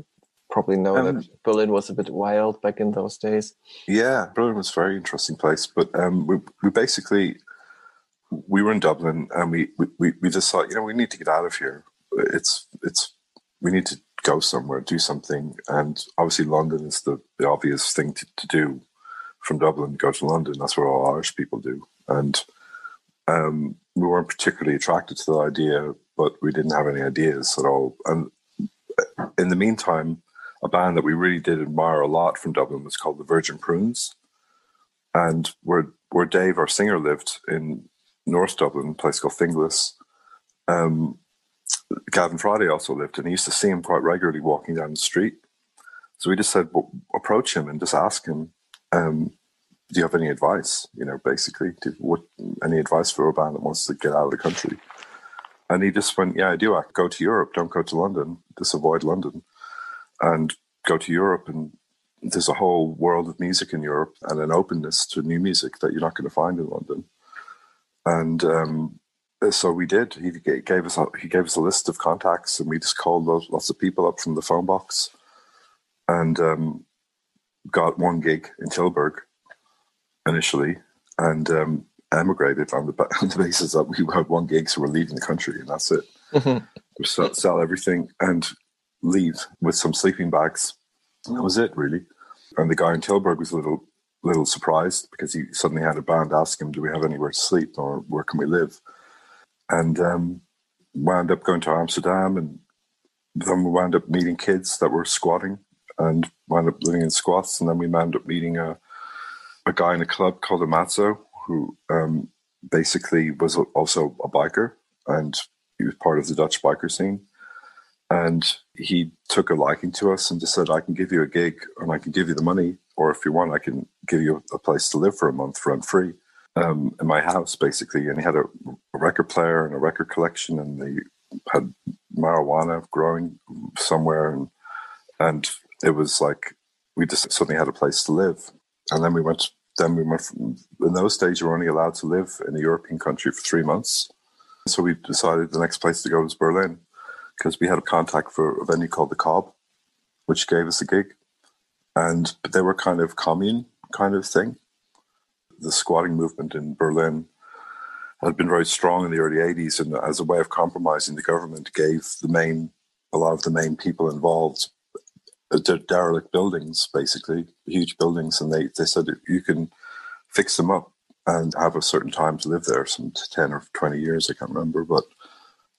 probably know
Um,
that Berlin was a bit wild back in those days.
Yeah, Berlin was a very interesting place, but um, we we basically we were in Dublin and we, we we just thought you know we need to get out of here. It's it's we need to go somewhere, do something, and obviously London is the, the obvious thing to, to do. From Dublin, go to London. That's what all Irish people do, and um, we weren't particularly attracted to the idea, but we didn't have any ideas at all. And in the meantime, a band that we really did admire a lot from Dublin was called the Virgin Prunes. And where where Dave, our singer, lived in North Dublin, a place called Finglas, um, Gavin Friday also lived, and he used to see him quite regularly walking down the street. So we just said, well, approach him and just ask him, um, do you have any advice? You know, basically, do, what any advice for a band that wants to get out of the country? And he just went, yeah, I do. I go to Europe. Don't go to London. Just avoid London and go to Europe. And there's a whole world of music in Europe and an openness to new music that you're not going to find in London. And um, so we did. He gave us a, he gave us a list of contacts, and we just called lots, of people up from the phone box, and um, got one gig in Tilburg initially, and um, emigrated on the on the basis that we had one gig, so we're leaving the country, and that's it. We sell, sell everything and leave with some sleeping bags. And that was it, really. And the guy in Tilburg was a little little surprised because he suddenly had a band ask him, "Do we have anywhere to sleep, or where can we live?" And um, wound up going to Amsterdam, and then we wound up meeting kids that were squatting, and wound up living in squats. And then we wound up meeting a a guy in a club called Amatzo, who um, basically was also a biker, and he was part of the Dutch biker scene. And he took a liking to us and just said, I can give you a gig and I can give you the money. Or if you want, I can give you a place to live for a month rent free um, in my house, basically. And he had a, a record player and a record collection, and they had marijuana growing somewhere. And, and it was like we just suddenly had a place to live. And then we went, then we went from, in those days, you were only allowed to live in a European country for three months. So we decided the next place to go was Berlin because we had a contact for a venue called the Cobb, which gave us a gig. And they were kind of commune kind of thing. The squatting movement in Berlin had been very strong in the early 80s, and as a way of compromising, the government gave the main, a lot of the main people involved de- derelict buildings, basically, huge buildings, and they, they said you can fix them up and have a certain time to live there, some 10 or 20 years, I can't remember, but,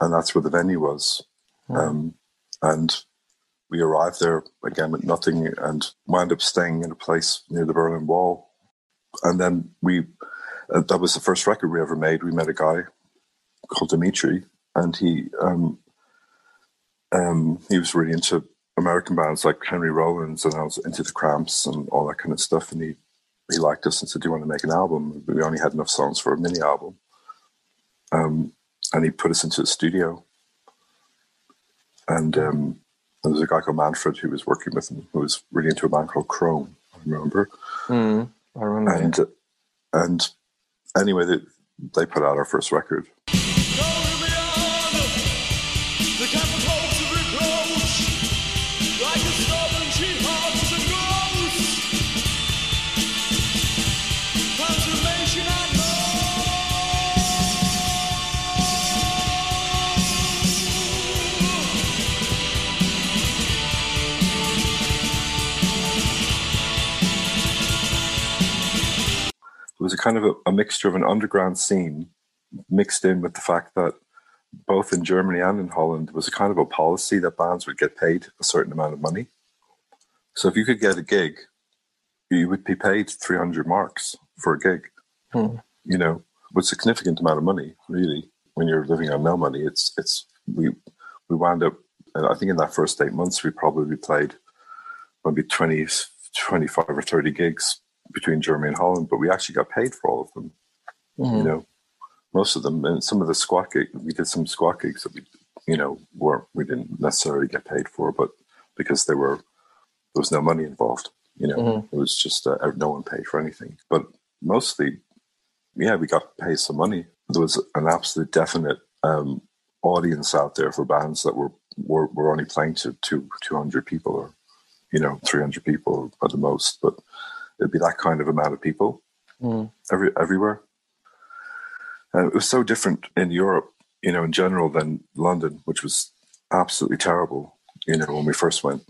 and that's where the venue was. Um, and we arrived there again with nothing and wound up staying in a place near the Berlin Wall. And then we, uh, that was the first record we ever made. We met a guy called Dimitri, and he um, um, he was really into American bands like Henry Rollins, and I was into the Cramps and all that kind of stuff. And he he liked us and said, "Do you want to make an album?" We only had enough songs for a mini album, um, and he put us into the studio. And um, there was a guy called Manfred who was working with him, who was really into a band called Chrome. I remember.
Mm, I remember.
And and anyway, they, they put out our first record. It was a kind of a, a mixture of an underground scene mixed in with the fact that both in Germany and in Holland was a kind of a policy that bands would get paid a certain amount of money. So if you could get a gig, you would be paid 300 marks for a gig.
Hmm.
You know, with significant amount of money, really. When you're living on no money, it's it's we we wound up. And I think in that first eight months, we probably played maybe 20, 25 or 30 gigs between Germany and Holland, but we actually got paid for all of them.
Mhm.
You know, most of them, and some of the squat gigs, we did some squat gigs that we, you know, weren't we didn't necessarily get paid for, but because they were there was no money involved. You know,
Mhm.
it was just uh, no one paid for anything. But mostly, yeah, we got paid some money. There was an absolute definite um, audience out there for bands that were were, were only playing to two two hundred people or you know three hundred people at the most, but it'd be that kind of amount of people
Mm.
every everywhere. And it was so different in Europe, you know, in general than London, which was absolutely terrible. You know, when we first went,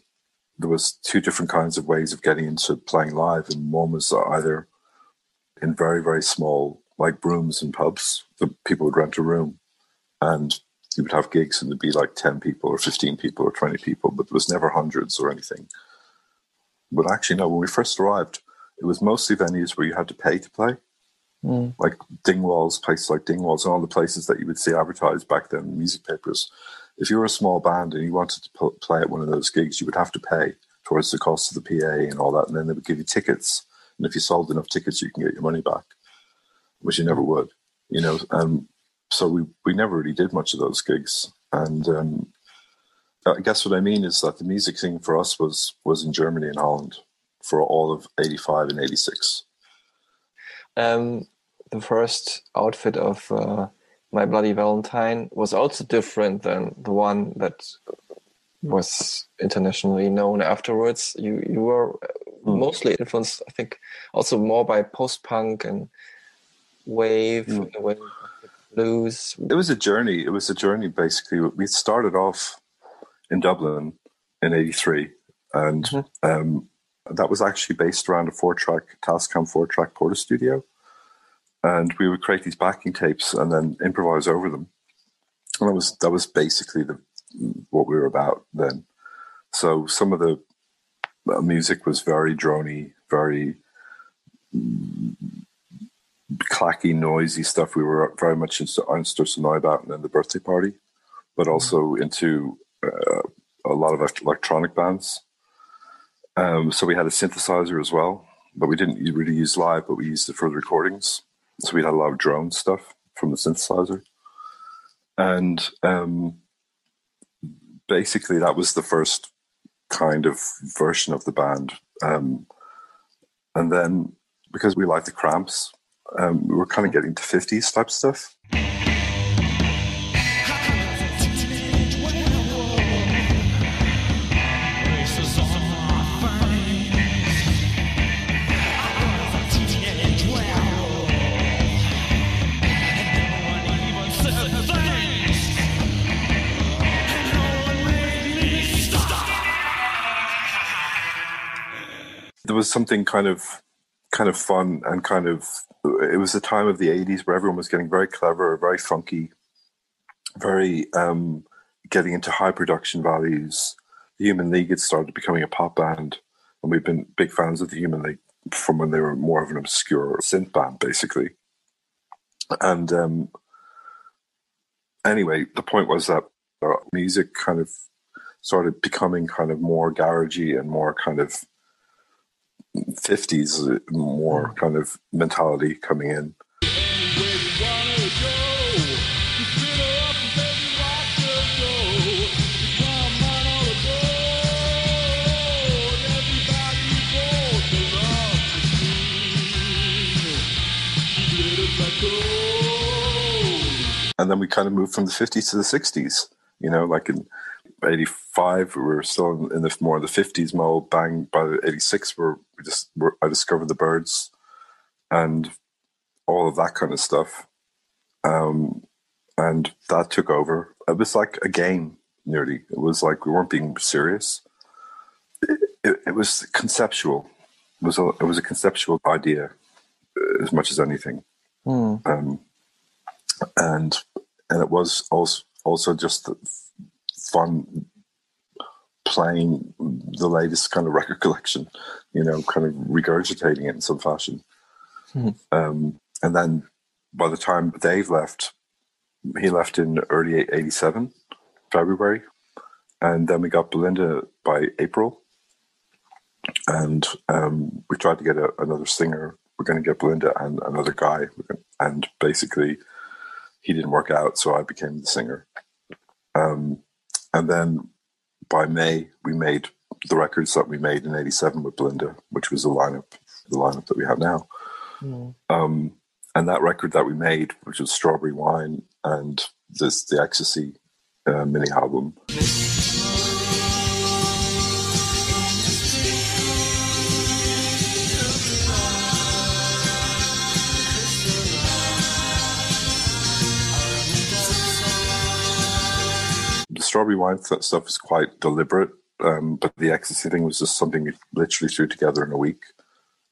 there was two different kinds of ways of getting into playing live, and one was either in very very small like rooms and pubs that people would rent a room, and you would have gigs, and there'd be like ten people or fifteen people or twenty people, but there was never hundreds or anything. But actually, no. When we first arrived, it was mostly venues where you had to pay to play
Mm.
like Dingwall's, places like Dingwall's, and all the places that you would see advertised back then in music papers. If you were a small band and you wanted to pl- play at one of those gigs, you would have to pay towards the cost of the PA and all that, and then they would give you tickets. And if you sold enough tickets, you can get your money back, which you never would, you know. Um, so we we never really did much of those gigs, and um, I guess what I mean is that the music thing for us was was in Germany and Holland for all of '85 and '86.
Um, the first outfit of uh, My Bloody Valentine was also different than the one that was internationally known afterwards. You you were
Hmm.
mostly influenced, I think, also more by post punk and wave, a way, blues.
It was a journey. It was a journey. Basically, we started off in Dublin in '83, and um, that was actually based around a four-track Tascam four-track Portastudio, and we would create these backing tapes and then improvise over them. And that was that was basically the what we were about then. So some of the uh, music was very drony, very clacky, noisy stuff. We were very much into Einstürzende Neubauten and then the birthday party, but also into uh, a lot of electronic bands. Um, so we had a synthesizer as well, but we didn't really use live, but we used it for the recordings. So we had a lot of drone stuff from the synthesizer. And um, basically, that was the first kind of version of the band. Um, and then because we liked the cramps, um, we were kind of getting to 50s type stuff. Was something kind of kind of fun and kind of it was the time of the 80s where everyone was getting very clever very funky very um getting into high production values. The human league had started becoming a pop band and we've been big fans of the human league from when they were more of an obscure synth band basically. And um anyway the point was that uh, music kind of started becoming kind of more garagey and more kind of 50s more kind of mentality coming in. And then we kind of moved from the 50s to the 60s you know like in 85 we were still in, in the more of the 50s mode bang by 86 where we just were, i discovered the Byrds and all of that kind of stuff. Um, and that took over. It was like a game nearly. It was like we weren't being serious. It, it, it was conceptual. It was a, it was a conceptual idea uh, as much as anything.
Mm.
um, and and it was also also just the fun playing the latest kind of record collection, you know, kind of regurgitating it in some fashion.
Hmm.
Um, and then by the time Dave left, he left in early '87, February, and then we got Bilinda by April, and um, we tried to get a, another singer. We're going to get Bilinda and another guy, and basically, he didn't work out, so I became the singer. Um, and then by May, we made the records that we made in '87 with Bilinda, which was the lineup, the lineup that we have now.
Mm.
Um, and that record that we made, which was Strawberry Wine and this the Ecstasy uh, mini album. Strawberry Wine stuff is quite deliberate, um, but the Ecstasy thing was just something we literally threw together in a week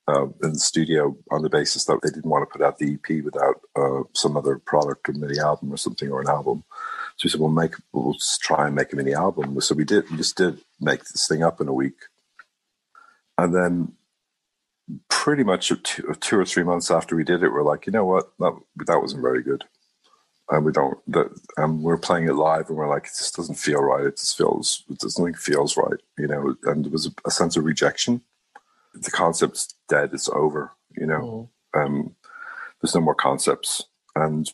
uh, in the studio on the basis that they didn't want to put out the EP without uh, some other product, a mini album or something, or an album. So we said, "We'll make, we'll try and make a mini album." So we did. We just did make this thing up in a week, and then pretty much two, two or three months after we did it, we're like, you know what, that that wasn't very good, and we don't. That, and we're playing it live, and we're like, it just doesn't feel right. It just feels, it doesn't feels right, you know. And there was a, a sense of rejection. The concept's dead. It's over you know? Um there's no more concepts. And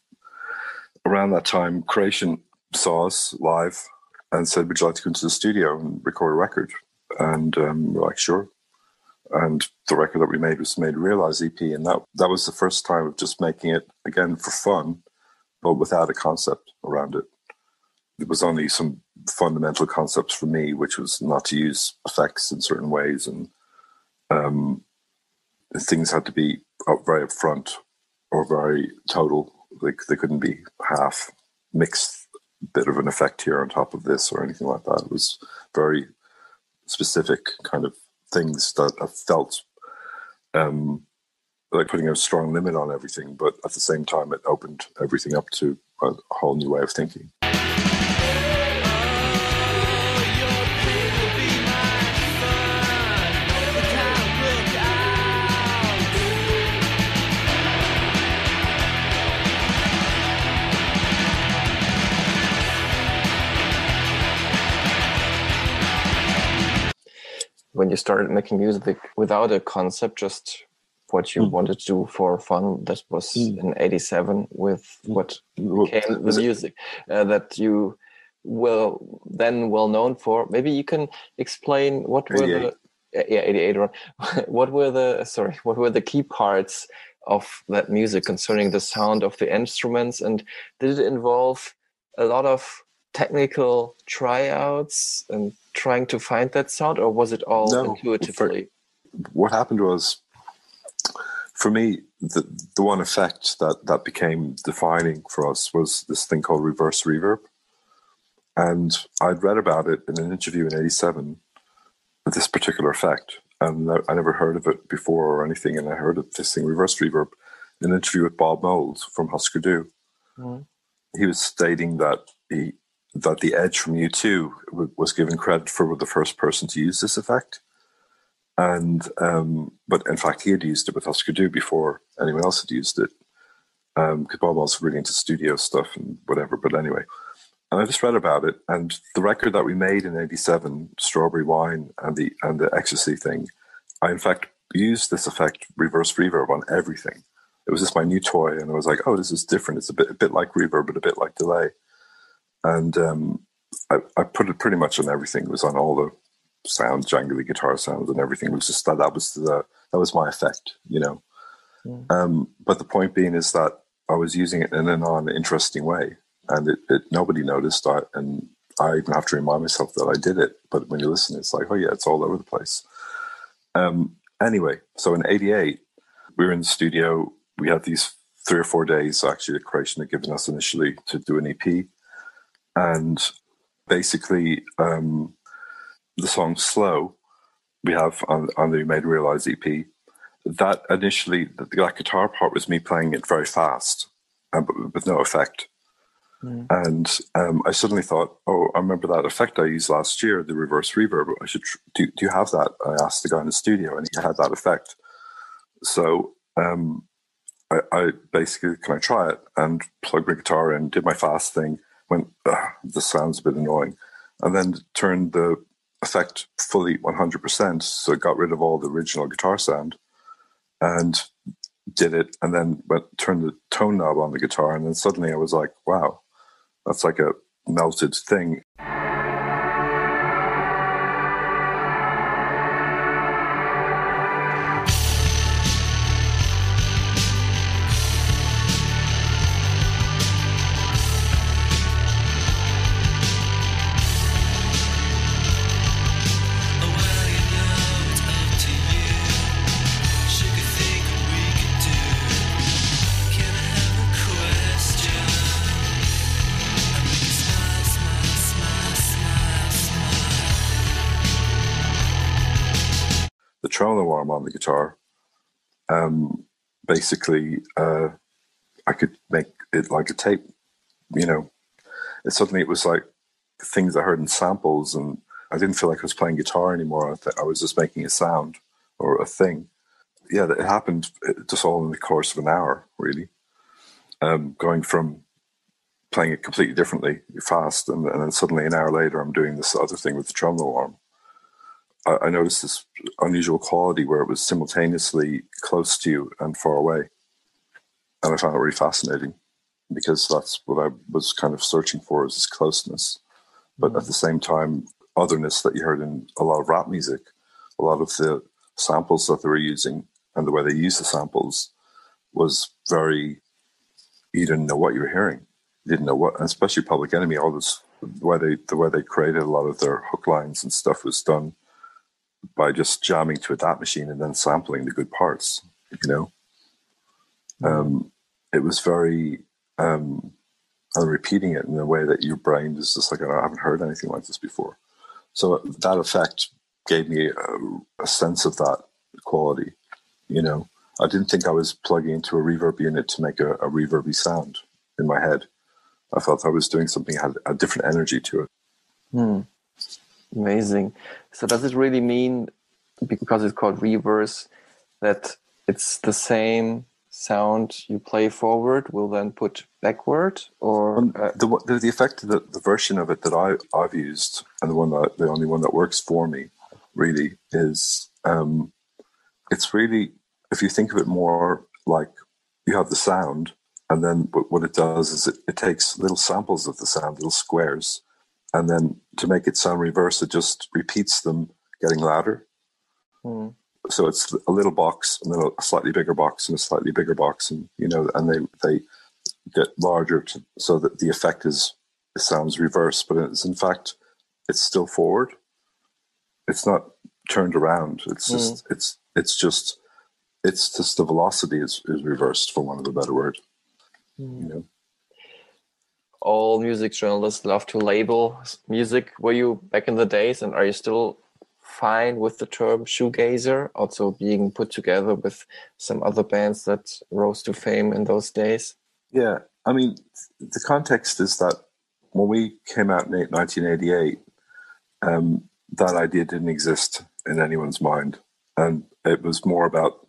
around that time creation saw us live and said would you like to come to the studio and record a record? And um, we're like sure. And the record that we made was made realize ep and that that was the first time of just making it again for fun but without a concept around it there was only some fundamental concepts for me which was not to use effects in certain ways and um, things had to be up very upfront or very total. Like they couldn't be half mixed bit of an effect here on top of this or anything like that. It was very specific kind of things that I felt um, like putting a strong limit on everything, but at the same time, it opened everything up to a whole new way of thinking.
when you started making music without a concept, just what you
Mm.
wanted to do for fun, that was in '87 with what became the music uh, that you will then well known for. Maybe you can explain what were the yeah 88 right. what were the sorry what were the key parts of that music concerning the sound of the instruments? And did it involve a lot of technical tryouts and trying to find that sound or was it all
No,
intuitively?
What happened was for me the the one effect that that became defining for us was this thing called reverse reverb and i'd read about it in an interview in 87 this particular effect and I I never heard of it before or anything. And I heard of this thing, reverse reverb, in an interview with Bob Mould from Husker Du.
Mm.
He was stating that he that the Edge from U2 w- was given credit for the first person to use this effect. And um, but in fact, he had used it with Husker Du before anyone else had used it. Because Bob was really into studio stuff and whatever. But anyway, and I just read about it. And the record that we made in '87, Strawberry Wine, and the and the Ecstasy thing, I in fact used this effect, reverse reverb, on everything. It was just my new toy, and I was like, "Oh, this is different. It's a bit a bit like reverb, but a bit like delay." And um, I, I put it pretty much on everything. It was on all the sounds, jangly guitar sounds, and everything. Was just that that was the that was my effect, you know. Um, but the point being is that I was using it in a non-interesting way, and it, it nobody noticed. I, and I even have to remind myself that I did it. But when you listen, it's like, oh yeah, it's all over the place. Um, anyway, so in '88, we were in the studio. We had these three or four days actually that Creation had given us initially to do an EP, and basically um, the song "Slow" we have on, on the Made Realize EP. That initially, that, that guitar part was me playing it very fast, uh, but with no effect. And um, I suddenly thought, oh, I remember that effect I used last year, the reverse reverb. I should tr- do. Do you have that? I asked the guy in the studio, and he had that effect. So um, I, I basically can I try it and plugged my guitar in, did my fast thing, went, "Ugh, this sounds a bit annoying, and then turned the effect fully 100%. So it got rid of all the original guitar sound and did it, and then went, turned the tone knob on the guitar, and then suddenly I was like, wow, that's like a melted thing. Guitar, um, basically, uh, I could make it like a tape. You know, it suddenly it was like things I heard in samples, and I didn't feel like I was playing guitar anymore. I, th- I was just making a sound or a thing. Yeah, it happened just all in the course of an hour, really. Um, going from playing it completely differently, fast, and, and then suddenly an hour later, I'm doing this other thing with the tremolo arm. I, I noticed this unusual quality where it was simultaneously close to you and far away. And I found it really fascinating because that's what I was kind of searching for is this closeness. But at mm-hmm. the same time, otherness that you heard in a lot of rap music, a lot of the samples that they were using and the way they used the samples was very, you didn't know what you were hearing. You didn't know what, especially Public Enemy, all this, the way they, the way they created a lot of their hook lines and stuff was done by just jamming to a DAT machine and then sampling the good parts, you know. Um, it was very, um, and repeating it in a way that your brain is just like, I haven't heard anything like this before. So that effect gave me a, a sense of that quality, you know. I didn't think I was plugging into a reverb unit to make a, a reverby sound in my head. I felt I was doing something had a different energy to it.
Hmm. Amazing. So does it really mean because it's called reverse that it's the same sound you play forward will then put backward or uh,
the, the the effect the, the version of it that I I've used and the one that the only one that works for me really is um, it's really if you think of it more like you have the sound and then what, what it does is it, it takes little samples of the sound little squares and then to make it sound reverse it just repeats them getting louder.
Hmm.
so it's a little box and then a slightly bigger box and a slightly bigger box and you know and they they get larger to, so that the effect is it sounds reverse but it's in fact it's still forward. It's not turned around. It's just it's it's just it's just the velocity is, is reversed for one of a better word. You know
all music journalists love to label music. Were you back in the days, and are you still fine with the term shoegazer, also being put together with some other bands that rose to fame in those days?
Yeah, I mean, the context is that when we came out in 1988, um, that idea didn't exist in anyone's mind. And it was more about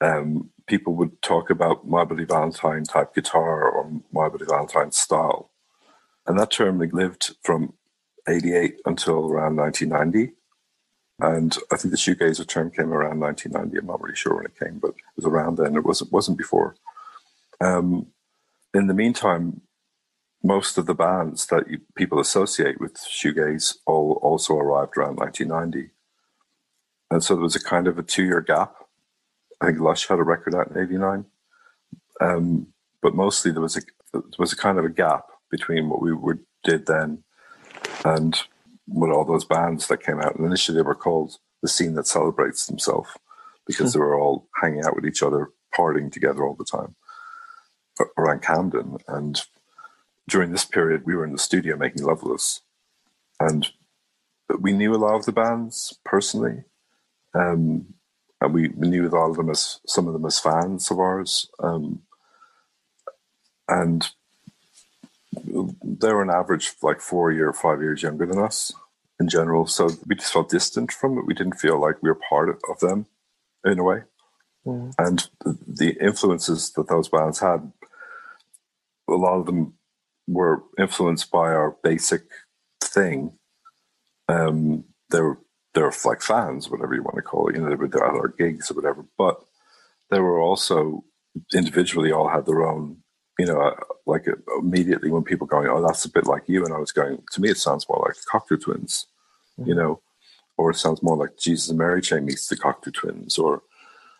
um, people would talk about My Bloody Valentine type guitar or My Bloody Valentine style. And that term lived from 88 until around 1990. And I think the shoegazer term came around 1990. I'm not really sure when it came, but it was around then. It wasn't, wasn't before. Um, in the meantime, most of the bands that you, people associate with shoegaze all also arrived around 1990. And so there was a kind of a two year gap. I think Lush had a record out in 89. Um, but mostly there was a there was a kind of a gap between what we were, did then and with all those bands that came out. And initially they were called the scene that celebrates themselves because they were all hanging out with each other, partying together all the time around Camden. And during this period, we were in the studio making Loveless. And we knew a lot of the bands personally. Um, and we, we knew a lot of them as some of them as fans of ours. Um, and they were on average like four year, five years younger than us in general. So we just felt distant from it. We didn't feel like we were part of them in a way.
Mm.
And the, the influences that those bands had, a lot of them were influenced by our basic thing. Um, they were they're like fans, whatever you want to call it. You know, they were at our gigs or whatever. But they were also individually all had their own. You know, uh, like uh, immediately when people going, "Oh, that's a bit like you," and I was going, to me, it sounds more like the Cocteau Twins. You know, or it sounds more like Jesus and Mary Chain meets the Cocteau Twins, or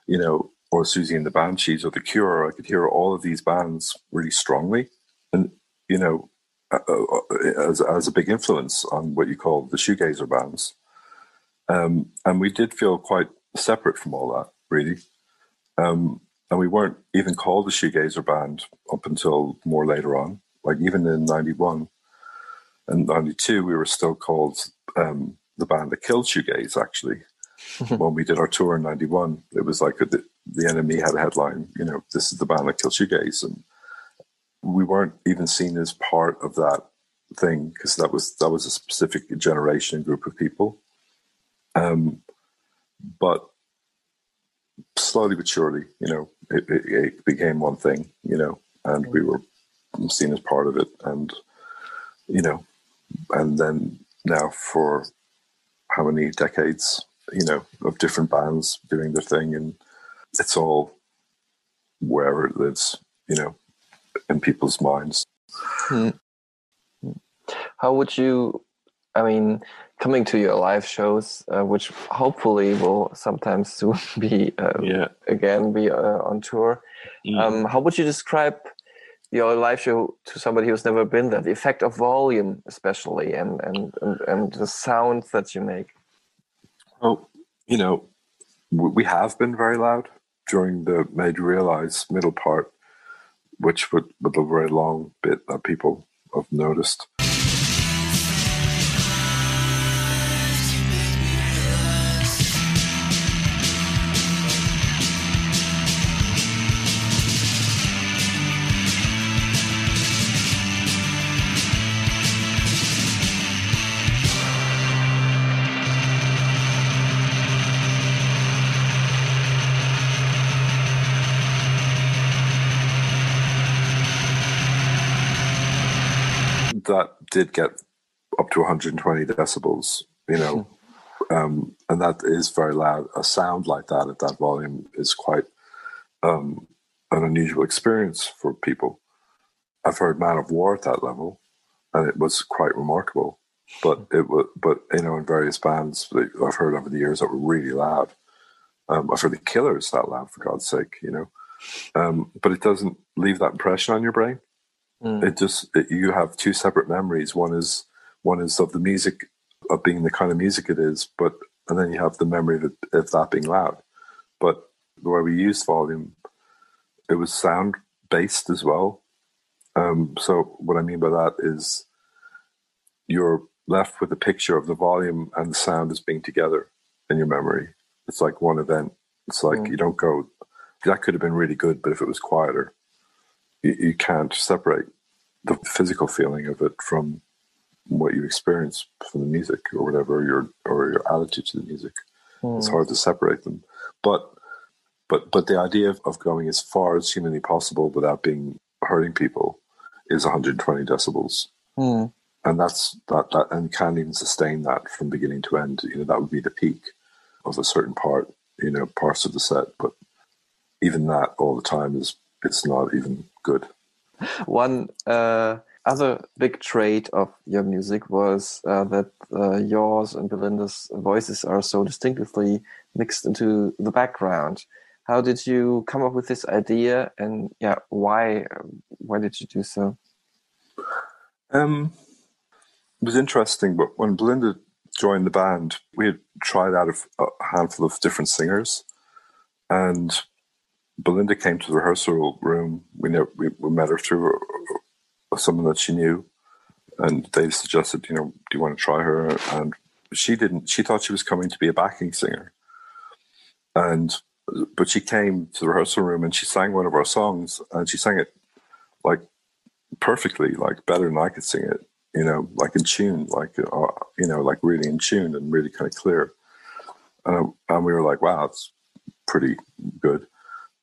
you know, or Siouxsie and the Banshees, or The Cure. I could hear all of these bands really strongly, and you know, uh, as, as a big influence on what you call the shoegazer bands. Um, and we did feel quite separate from all that, really. Um, and we weren't even called the shoegazer band up until more later on. Like even in '91 and '92, we were still called um, the band that killed shoegaze. Actually, when we did our tour in '91, it was like the, the NME had a headline. You know, this is the band that killed shoegaze, and we weren't even seen as part of that thing because that was that was a specific generation group of people. Um, but slowly but surely, you know, it, it, it, became one thing, you know, and we were seen as part of it, and you know, and then now for how many decades, you know, of different bands doing their thing, and it's all wherever it lives, you know, in people's minds.
Hmm. How would you? I mean, coming to your live shows, uh, which hopefully will sometimes soon be uh,
yeah.
again be uh, on tour.
Mm.
Um, how would you describe your live show to somebody who's never been there? The effect of volume, especially, and and and, and the sounds that you make.
Well, you know, we have been very loud during the made realize middle part, which would with a very long bit that people have noticed. That did get up to 120 decibels, you know, um, and that is very loud. A sound like that at that volume is quite um, an unusual experience for people. I've heard Manowar at that level, and it was quite remarkable. But it was, but you know, in various bands that I've heard over the years that were really loud. Um, I've heard the Killers that loud, for God's sake, you know. Um, but it doesn't leave that impression on your brain.
Mm.
It just it, you have two separate memories. One is one is of the music of being the kind of music it is, but and then you have the memory of, it, of that being loud. But the way we used volume, it was sound based as well. Um, so what I mean by that is you're left with a picture of the volume and the sound as being together in your memory. It's like one event. It's like you don't go. That could have been really good, but if it was quieter, you, can't separate the physical feeling of it from what you experience from the music or whatever your or your attitude to the music. It's
Mm.
hard to separate them, but but but the idea of, of going as far as humanly possible without being hurting people is 120 decibels,
Mm.
and that's that that and can't even sustain that from beginning to end. You know that would be the peak of a certain part, you know, parts of the set, but even that all the time is it's not even good.
One uh, other big trait of your music was uh, that uh, yours and Bilinda's voices are so distinctively mixed into the background. How did you come up with this idea, and yeah, why? Why did you do so?
Um, it was interesting, but when Bilinda joined the band, we had tried out a, a handful of different singers, and Bilinda came to the rehearsal room. We know we, we met her through uh, someone that she knew, and they suggested, you know, do you want to try her? And she didn't. She thought she was coming to be a backing singer, and but she came to the rehearsal room and she sang one of our songs, and she sang it like perfectly, like better than I could sing it. You know, like in tune, like uh, you know, like really in tune and really kind of clear. And, and we were like, wow, it's pretty good.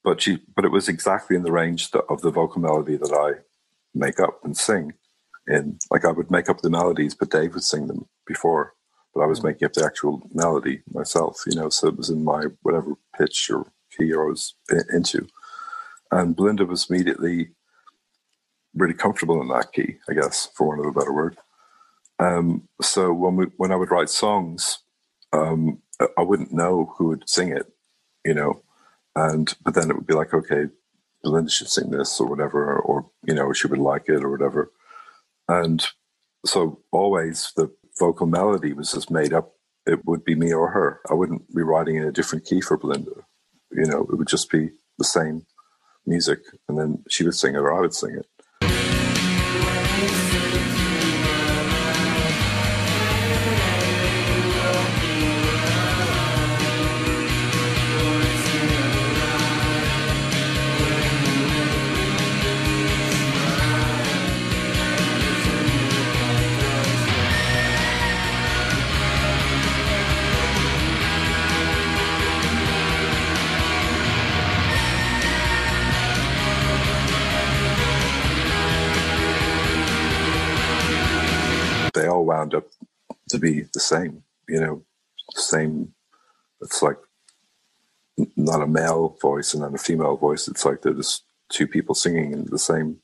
But she, but it was exactly in the range of the vocal melody that I make up and sing. In like I would make up the melodies, but Dave would sing them before. But I was making up the actual melody myself. You know, so it was in my whatever pitch or key I was into. And Bilinda was immediately really comfortable in that key, I guess, for want of a better word. Um, so when we when I would write songs, um, I wouldn't know who would sing it, you know, and but then it would be like, okay, Bilinda should sing this or whatever, or you know, she would like it or whatever, and so always the vocal melody was just made up. It would be me or her. I wouldn't be writing in a different key for Bilinda. You know, it would just be the same music, and then she would sing it or I would sing it. To be the same, you know, same. It's like not a male voice and then a female voice. It's like they're just two people singing in the same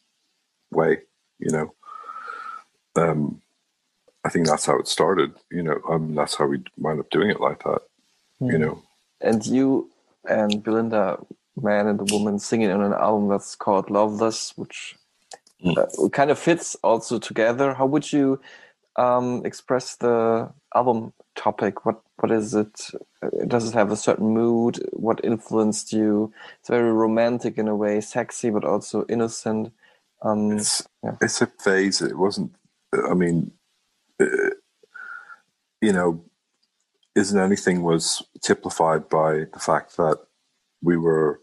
way, you know. Um, I think that's how it started, you know. Um, that's how we wound up doing it like that, you know.
And you and Bilinda, man and the woman, singing on an album that's called Loveless, which uh, kind of fits also together. How would you um, express the album topic? What what is it? Uh, Does it have a certain mood? What influenced you? It's very romantic in a way, sexy but also innocent. Um,
it's it's a phase. It wasn't. I mean, uh, you know, isn't anything was typified by the fact that we were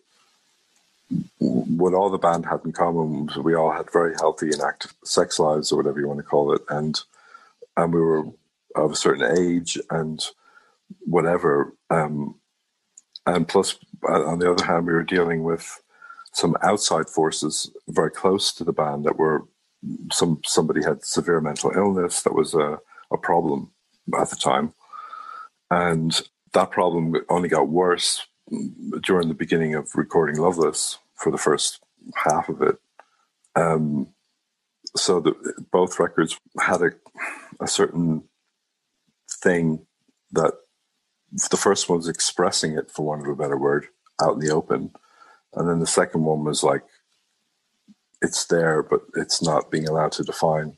what all the band had in common was we all had very healthy and active sex lives or whatever you want to call it and and we were of a certain age and whatever um and plus uh, on the other hand we were dealing with some outside forces very close to the band that were some somebody had severe mental illness that was a, a problem at the time and that problem only got worse during the beginning of recording Loveless for the first half of it. Um, so the, both records had a, a certain thing that the first one was expressing it, for want of a better word, out in the open. And then the second one was like, it's there, but it's not being allowed to define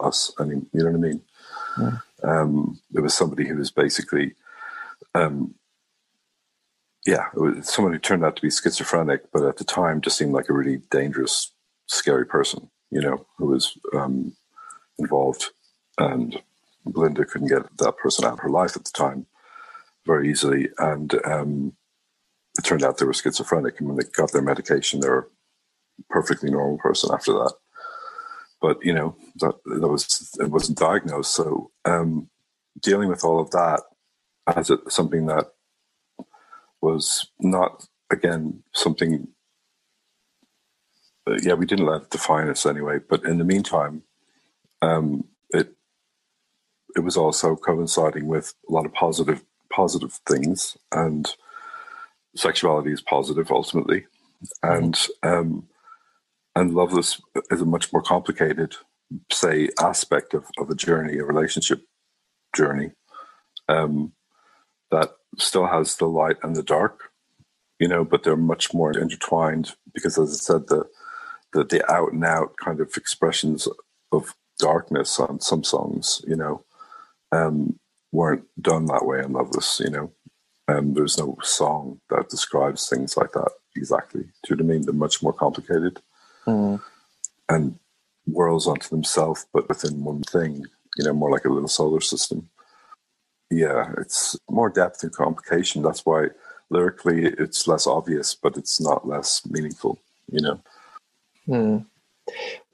us. I mean, you know what I mean? Um, there was somebody who was basically um, yeah, it was someone who turned out to be schizophrenic, but at the time just seemed like a really dangerous, scary person, you know, who was um, involved. And Bilinda couldn't get that person out of her life at the time very easily, and um, it turned out they were schizophrenic. And when they got their medication, they were a perfectly normal person after that. But you know that that was it wasn't diagnosed. So um, dealing with all of that as something that was not again something. Uh, yeah, we didn't let it define us anyway. But in the meantime, um, it was also coinciding with a lot of positive positive things, and sexuality is positive ultimately, and um, and loveless is a much more complicated, say, aspect of, of a journey, a relationship journey, um, that still has the light and the dark, you know, but they're much more intertwined because, as I said, the the, the out and out kind of expressions of darkness on some songs, you know, um, weren't done that way in Loveless, you know. Um, there's no song that describes things like that exactly. Do you know what I mean? They're much more complicated
Mm.
and whirls onto themselves, but within one thing, you know, more like a little solar system. Yeah, it's more depth and complication. That's why lyrically it's less obvious, but it's not less meaningful, you know.
Hmm.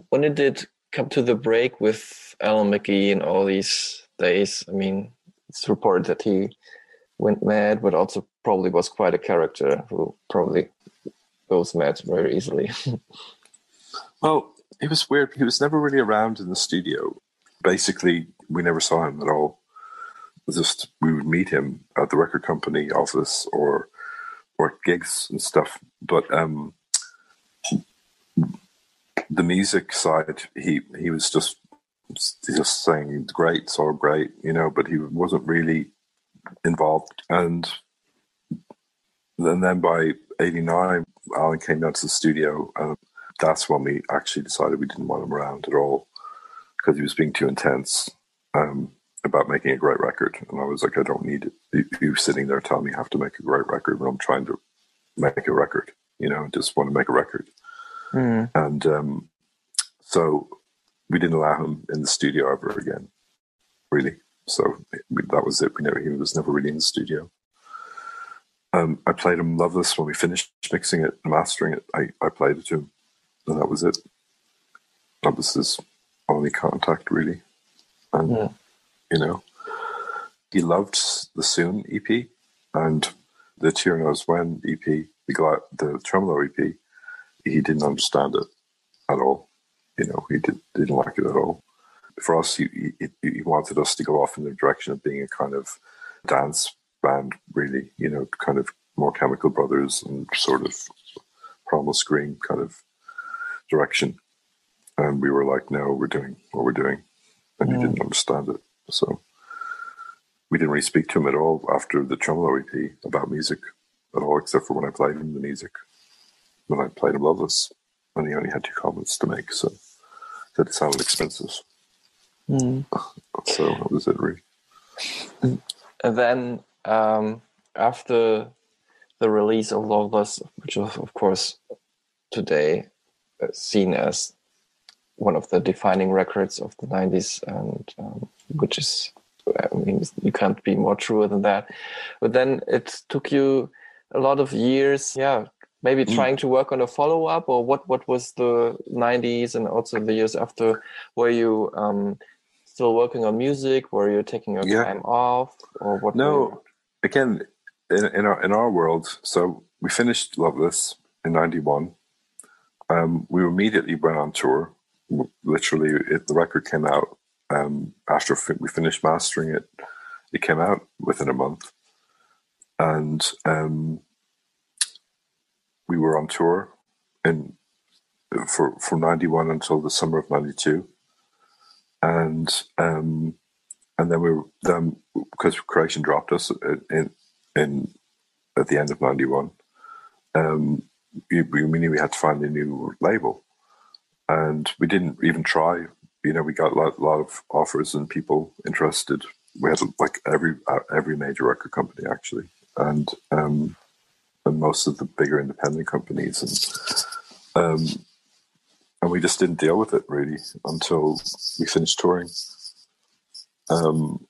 When it did come to the break with Alan McGee and all these days, I mean, it's reported that he went mad, but also probably was quite a character who probably goes mad very easily.
Well, it was weird. He was never really around in the studio. Basically, we never saw him at all. Just we would meet him at the record company office or or gigs and stuff. But um, the music side, he he was just just saying great, all great, you know. But he wasn't really involved. And and then by '89, Alan came down to the studio and that's when we actually decided we didn't want him around at all because he was being too intense um, about making a great record. And I was like, I don't need it. You, you sitting there telling me I have to make a great record when I'm trying to make a record, you know, just want to make a record.
Mm.
And um, so we didn't allow him in the studio ever again, really. So that was it. We never, he was never really in the studio. Um, I played him Loveless when we finished mixing it and mastering it. I, I played it to him and that was it. That was his only contact, really. And,
Yeah.
you know, he loved the Soon EP and the To Here Knows When EP, the, the Tremolo EP. He didn't understand it at all. You know, he did, didn't like it at all. For us, he, he, he wanted us to go off in the direction of being a kind of dance band, really, you know, kind of more Chemical Brothers and sort of Primal Scream kind of direction. And we were like, no, we're doing what we're doing. And he
Mm.
didn't understand it. So we didn't really speak to him at all after the Tremolo EP about music at all, except for when I played him the music. When I played him Loveless. And he only had two comments to make. So that it sounded expensive.
Mm.
So that was it, really.
And then um, after the release of Loveless, which was of course today uh, seen as one of the defining records of the 90s, and um, which is, I mean, you can't be more true than that. But then it took you a lot of years, yeah, maybe
Mm.
trying to work on a follow up, or what? What was the 90s and also the years after? Were you um, still working on music? Were you taking your
Yeah.
time off, or what?
No, again, in, in our in our world, so we finished Loveless in '91. Um, we immediately went on tour. Literally, it, the record came out um, after we finished mastering it. It came out within a month, and um, we were on tour in for from '91 until the summer of '92, and um, and then we were then because Creation dropped us in in at the end of '91. Um, we, we we had to find a new label, and we didn't even try. You know, we got a lot, lot of offers and people interested. We had like every uh, every major record company actually, and um, and most of the bigger independent companies, and um, and we just didn't deal with it really until we finished touring Um,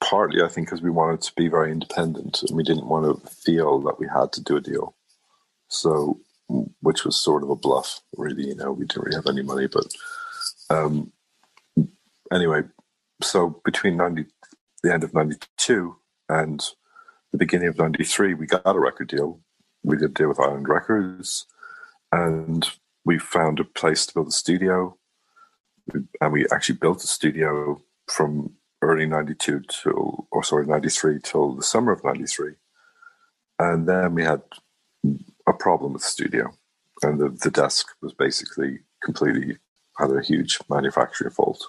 partly, I think, because we wanted to be very independent and we didn't want to feel that we had to do a deal. So, which was sort of a bluff, really. You know, we didn't really have any money, but um, anyway. So between ninety, the end of ninety two, and the beginning of '93, we got a record deal. We did a deal with Island Records, and we found a place to build a studio. And we actually built a studio from early 92 till, or sorry, 93 till the summer of 93. And then we had a problem with the studio. And the, the desk was basically completely had a huge manufacturing fault.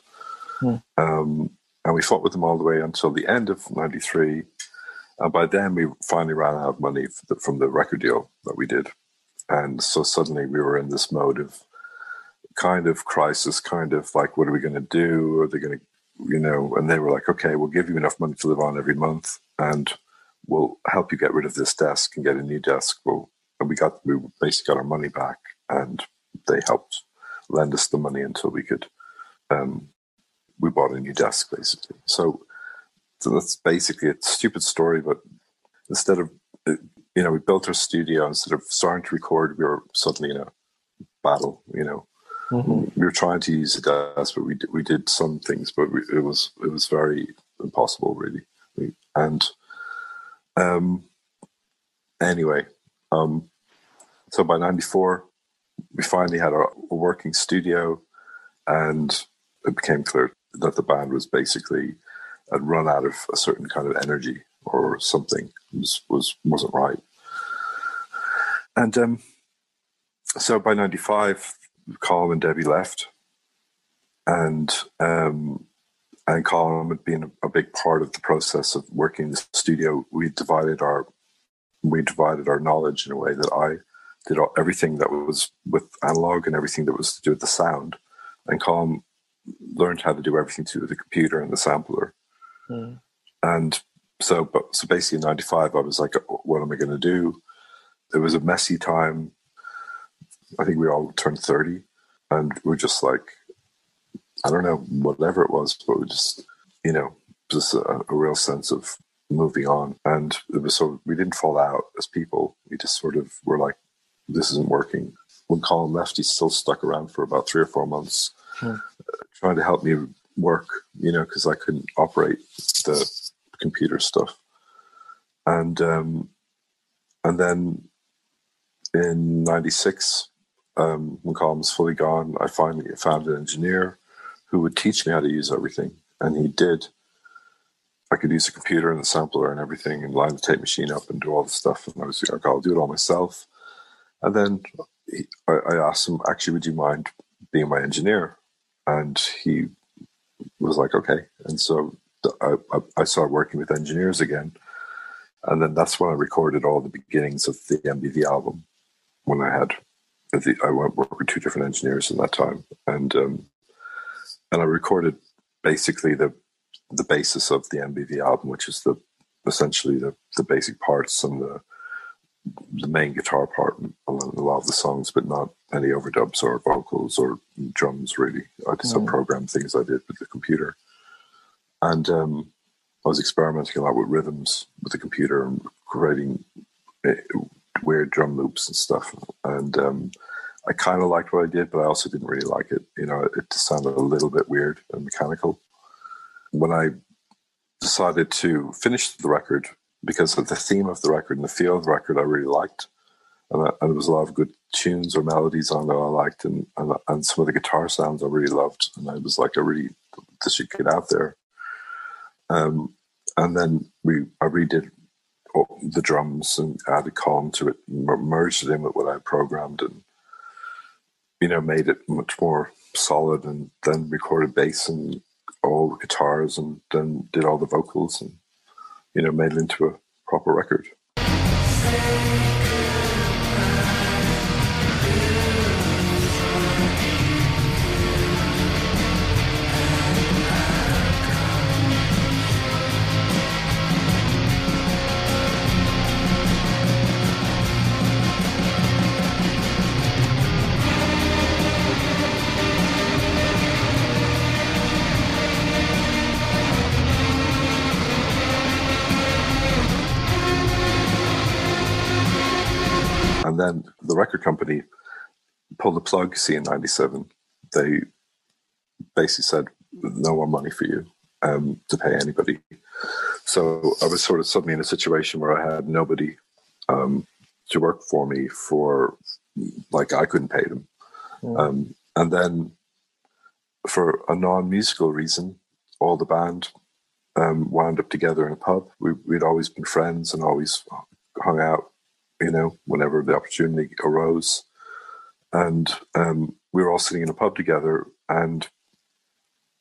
Hmm.
Um, and we fought with them all the way until the end of 93. And by then, we finally ran out of money the, from the record deal that we did. And so suddenly we were in this mode of kind of crisis, kind of like, what are we going to do? Are they going to, you know? And they were like, okay, we'll give you enough money to live on every month and we'll help you get rid of this desk and get a new desk. Well, and we got, we basically got our money back and they helped lend us the money until we could, um, we bought a new desk basically. So, so that's basically a stupid story, but instead of, you know, we built our studio instead of starting to record, we were suddenly in a battle, you know.
Mm-hmm.
We were trying to use it as, but we did, we did some things, but we, it was it was very impossible, really. We, and um, anyway, um, so by '94, we finally had a, a working studio, and it became clear that the band was basically had run out of a certain kind of energy or something was was wasn't right. And um, so by '95, Colm and Debbie left, and um, and Colm had been a, big part of the process of working in the studio. We divided our we divided our knowledge in a way that I did everything that was with analog and everything that was to do with the sound, and Colm learned how to do everything to do with the computer and the sampler.
Hmm.
And so, but so basically, in '95, I was like, "What am I going to do?" It was a messy time. I think we all turned 30, and we are just like, I don't know, whatever it was, but we just, you know, just a, a real sense of moving on. And it was so we didn't fall out as people. We just sort of were like, this isn't working. When Colm left, he still stuck around for about three or four months,
Hmm.
uh, trying to help me work, you know, because I couldn't operate the computer stuff. And um, and then in '96, um, when Colm was fully gone, I finally found an engineer who would teach me how to use everything, and he did. I could use the computer and the sampler and everything, and line the tape machine up and do all the stuff. And I was like, I'll do it all myself. And then he, I, I asked him, actually, would you mind being my engineer? And he was like, okay. And so I, I, started working with engineers again. And then that's when I recorded all the beginnings of the MBV album. When I had, I went work with two different engineers in that time, and um, and I recorded basically the the basis of the MBV album, which is the essentially the the basic parts and the the main guitar part a lot of the songs, but not any overdubs or vocals or drums really. I just
Mm.
program things I did with the computer. And um, I was experimenting a lot with rhythms with the computer and creating uh, weird drum loops and stuff. And um, I kind of liked what I did, but I also didn't really like it. You know, it just sounded a little bit weird and mechanical. When I decided to finish the record, because of the theme of the record and the feel of the record, I really liked. And, I, and there was a lot of good tunes or melodies on it I liked, and, and and some of the guitar sounds I really loved. And I was like, I really this should get out there. Um, and then we I redid the drums and added Colm to it, merged it in with what I programmed, and you know made it much more solid. And then recorded bass and all the guitars, and then did all the vocals, and you know made it into a proper record. Record company pulled the plug. See, in '97, they basically said no more money for you um, to pay anybody. So I was sort of suddenly in a situation where I had nobody um, to work for me for like I couldn't pay them. Um, and then for a non-musical reason, all the band um, wound up together in a pub. We, we'd always been friends and always hung out, you know, whenever the opportunity arose. And um, we were all sitting in a pub together, and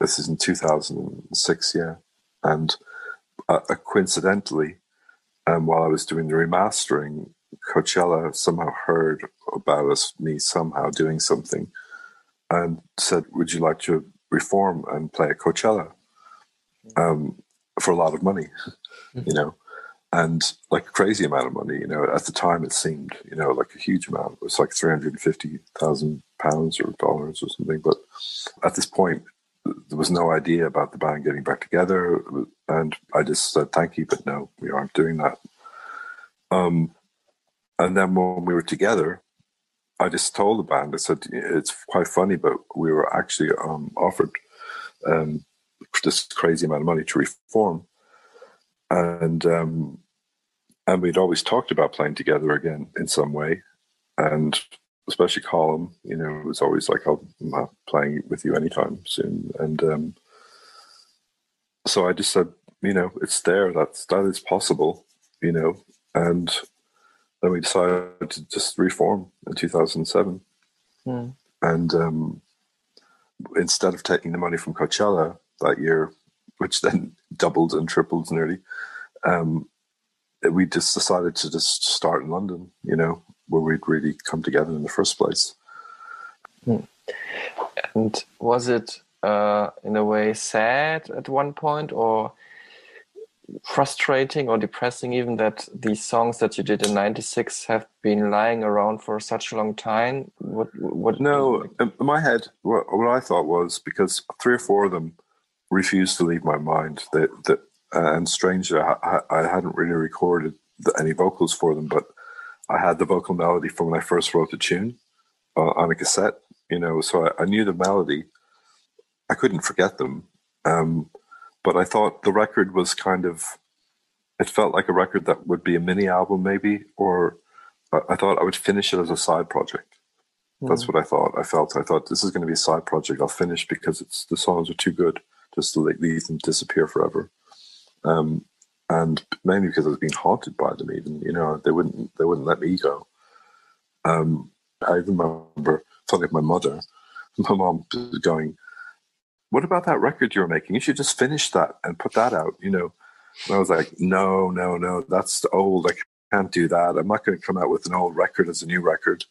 this is in 2006, yeah. And uh, uh, coincidentally, um, while I was doing the remastering, Coachella somehow heard about us, me somehow doing something, and said, "Would you like to reform and play at Coachella um, for a lot of money?" You know, and like a crazy amount of money. You know, at the time it seemed, you know, like a huge amount. It was like three hundred and fifty thousand pounds or dollars or something. But at this point, there was no idea about the band getting back together, and I just said thank you, but no, we aren't doing that. Um, and then when we were together, I just told the band, I said it's quite funny, but we were actually um, offered um, this crazy amount of money to reform, and um, and we'd always talked about playing together again in some way, and especially Colm, you know, it was always like, "I'm not playing with you anytime soon," and um, so I just said, you know, it's there. That's that is possible, you know, and then we decided to just reform in 2007,
Mm.
and um, instead of taking the money from Coachella that year, which then doubled and tripled nearly, um, we just decided to just start in London, you know, where we'd really come together in the first place.
And was it uh, in a way sad at one point or frustrating or depressing even that these songs that you did in 96 have been lying around for such a long time? What, what
No, in my head, what, what I thought was because three or four of them refused to leave my mind. That that uh, and strangely, I, I hadn't really recorded the, any vocals for them, but I had the vocal melody from when I first wrote the tune uh, on a cassette. You know, so I, I knew the melody. I couldn't forget them, um, but I thought the record was kind of. It felt like a record that would be a mini album, maybe, or I, I thought I would finish it as a side project. That's what I thought. I felt. I thought this is going to be a side project. I'll finish because it's the songs are too good just to leave them disappear forever. Um, and mainly because I was being haunted by them. Even you know they wouldn't they wouldn't let me go. Um, I remember talking to my mother. My mom was going, "What about that record you were making? You should just finish that and put that out." You know, and I was like, "No, no, no, that's old. I can't do that. I'm not going to come out with an old record as a new record."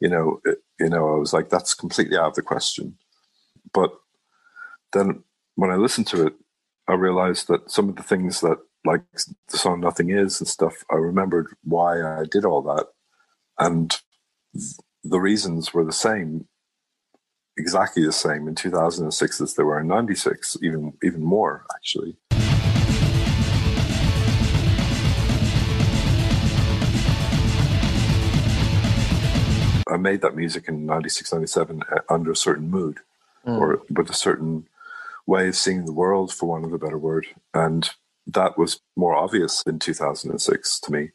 You know, it, you know, I was like, "That's completely out of the question." But then when I listened to it, I realized that some of the things that, like the song "Nothing Is" and stuff, I remembered why I did all that, and the reasons were the same, exactly the same in 2006 as they were in '96, even even more actually. I made that music in 96, 97 uh, under a certain mood
Mm.
or with a certain way of seeing the world, for want of a better word. And that was more obvious in 2006 to me.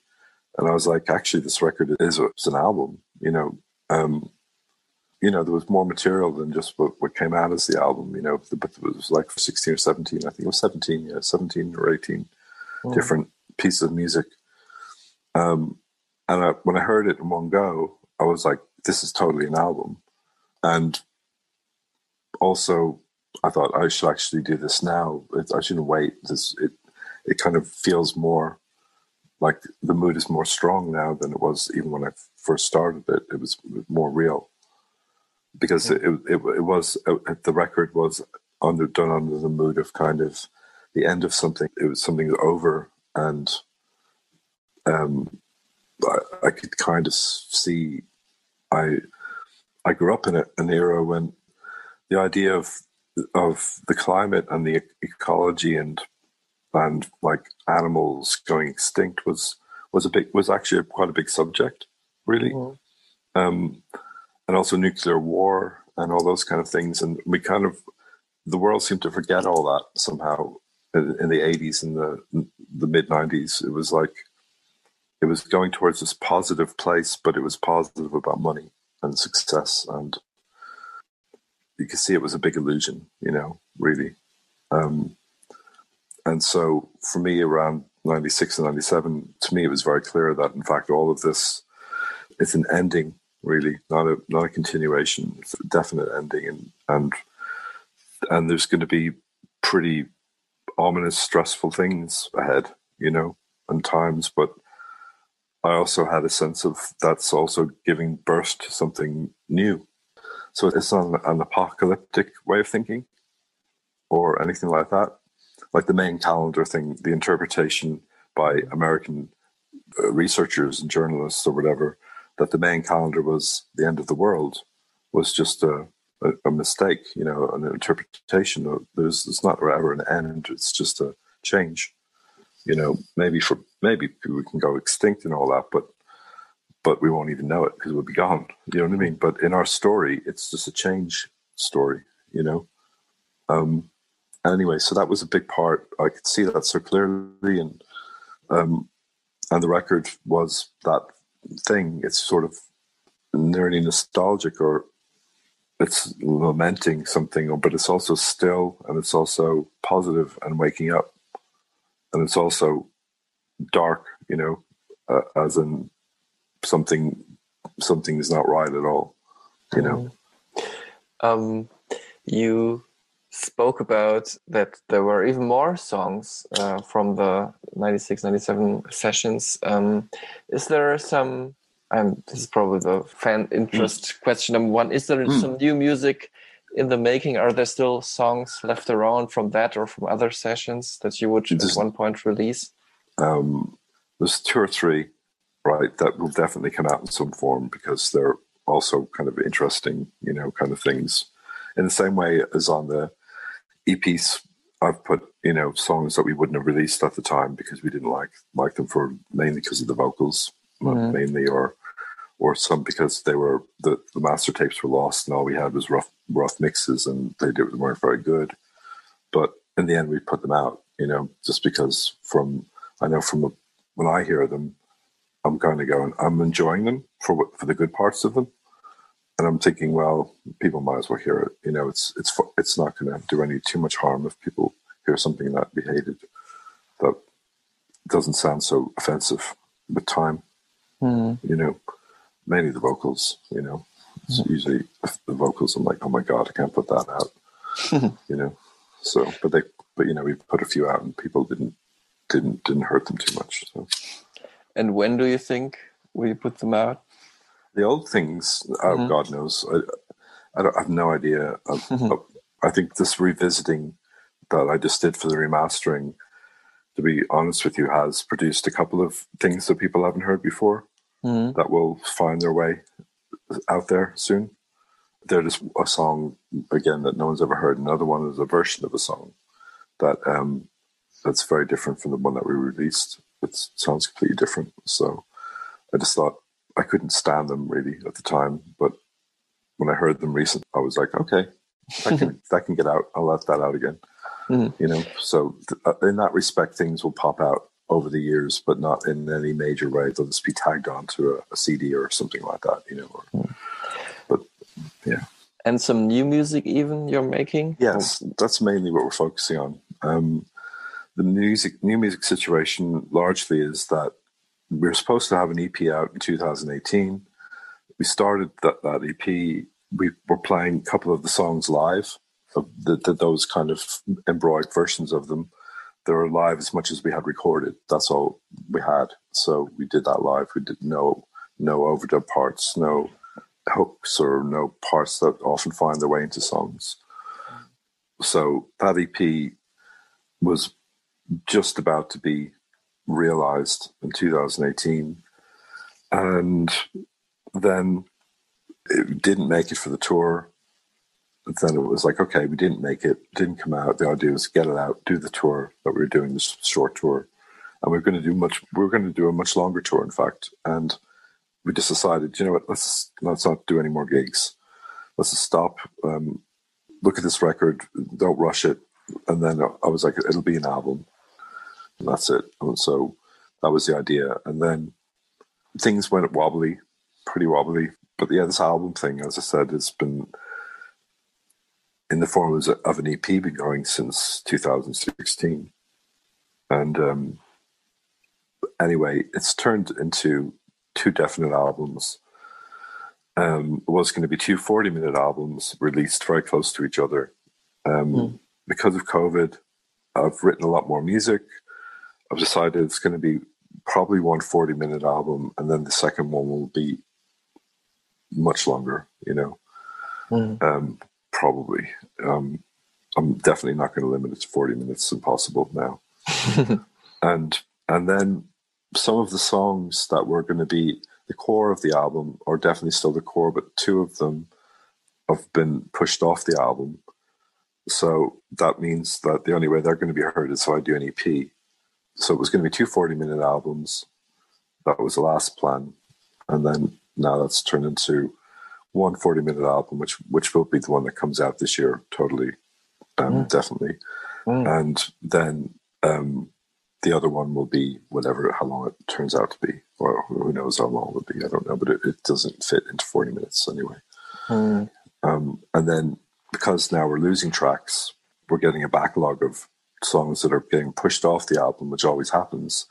And I was like, actually, this record is it's an album, you know. Um, you know, there was more material than just what, what came out as the album, you know, but it was like 16 or 17, I think it was 17, yeah, 17 or 18
Mm.
different pieces of music. Um, and I, when I heard it in one go, I was like, this is totally an album. And also, I thought I should actually do this now. It, I shouldn't wait. This it it kind of feels more like the mood is more strong now than it was even when I first started it. It was more real because it it, it was uh, the record was under done under the mood of kind of the end of something. It was something over and um, I, I could kind of see. I I grew up in a, an era when the idea of of the climate and the ecology and and like animals going extinct was was a big was actually quite a big subject really, um, and also nuclear war and all those kind of things. And we kind of the world seemed to forget all that somehow in, in the eighties and the the mid nineties. It was like it was going towards this positive place, but it was positive about money and success and you could see it was a big illusion, you know, really. Um, and so for me, around 96 and 97, to me, it was very clear that, in fact, all of this is an ending, really, not a not a continuation. It's a definite ending. And, and, and there's going to be pretty ominous, stressful things ahead, you know, and times. But I also had a sense of that's also giving birth to something new so it's not an apocalyptic way of thinking or anything like that. Like the Mayan calendar thing, the interpretation by American uh, researchers and journalists or whatever that the Mayan calendar was the end of the world was just a, a, a mistake, you know, an interpretation. Of, there's, there's not ever an end. It's just a change. You know, maybe for maybe we can go extinct and all that, but but we won't even know it because we'll be gone. You know what I mean? But in our story, it's just a change story, you know? Um, anyway, so that was a big part. I could see that so clearly. And, um, and the record was that thing. It's sort of nearly nostalgic or it's lamenting something, or but it's also still and it's also positive and waking up. And it's also dark, you know, uh, as in something something is not right at all you know?
Um, you spoke about that there were even more songs uh, from the 96 97 sessions. Um, is there some and this is probably the fan interest mm. question number one is there mm. some new music in the making? Are there still songs left around from that or from other sessions that you would at one point release?
Um, there's two or three right, that will definitely come out in some form because they're also kind of interesting, you know, kind of things. In the same way as on the EPs, I've put, you know, songs that we wouldn't have released at the time because we didn't like like them for mainly because of the vocals, mm-hmm. mainly or or some because they were the, the master tapes were lost and all we had was rough rough mixes and they did, weren't very good. But in the end, we put them out, you know, just because from I know from a, when I hear them, I'm kind of going, I'm enjoying them for what, for the good parts of them, and I'm thinking, well, people might as well hear it. You know, it's it's it's not going to do any too much harm if people hear something that be hated that doesn't sound so offensive with time.
Mm.
You know, mainly the vocals. You know, mm. usually the vocals. I'm like, oh my god, I can't put that out. you know, so but they but you know we put a few out and people didn't didn't didn't hurt them too much. So.
And when do you think will you put them out?
The old things, oh, mm-hmm. God knows. I, I, I, have no idea. I, mm-hmm. I think this revisiting that I just did for the remastering, to be honest with you, has produced a couple of things that people haven't heard before
mm-hmm.
that will find their way out there soon. There's a song again that no one's ever heard. Another one is a version of a song that um, that's very different from the one that we released it sounds completely different. So I just thought I couldn't stand them really at the time, but when I heard them recently, I was like, okay, I can that can get out. I'll let that out again.
Mm-hmm.
You know, so th- uh, in that respect, things will pop out over the years, but not in any major way. They'll just be tagged onto a, a CD or something like that. You know, or, mm. but yeah.
And some new music, even you're making.
Yes, that's mainly what we're focusing on. Um, the music new music situation largely is that we are supposed to have an EP out in 2018. We started that, that EP. We were playing a couple of the songs live, the, the, those kind of embroidered versions of them. They were live as much as we had recorded. That's all we had. So we did that live. We did no no overdub parts, no hooks or no parts that often find their way into songs. So that EP was just about to be realized in 2018. And then it didn't make it for the tour. then it was like, okay, we didn't make it, didn't come out. The idea was get it out, do the tour that we were doing, this short tour. And we are going to do much, we are going to do a much longer tour, in fact. And we just decided, you know what, let's let's not do any more gigs. Let's stop. Um, look at this record. Don't rush it. And then I was like, it'll be an album. That's it. And so that was the idea. And then things went wobbly, pretty wobbly. But yeah, this album thing, as I said, has been in the form of of an EP been going since 2016. And um, anyway, it's turned into two definite albums. Um, it was going to be two 40 minute albums released very close to each other. Um, Because of COVID, I've written a lot more music. I've decided it's going to be probably one 40 minute album, and then the second one will be much longer, you know, um, probably. Um, I'm definitely not going to limit it to 40 minutes, It's impossible now. and and then some of the songs that were going to be the core of the album are definitely still the core, but two of them have been pushed off the album. So that means that the only way they're going to be heard is if I do an EP. So it was going to be two 40 minute albums. That was the last plan. And then now that's turned into one 40 minute album, which which will be the one that comes out this year, totally, um, definitely. And then um, the other one will be whatever, how long it turns out to be, or who knows how long it will be. I don't know, but it, it doesn't fit into 40 minutes anyway. Um, and then because now we're losing tracks, we're getting a backlog of songs that are getting pushed off the album, which always happens.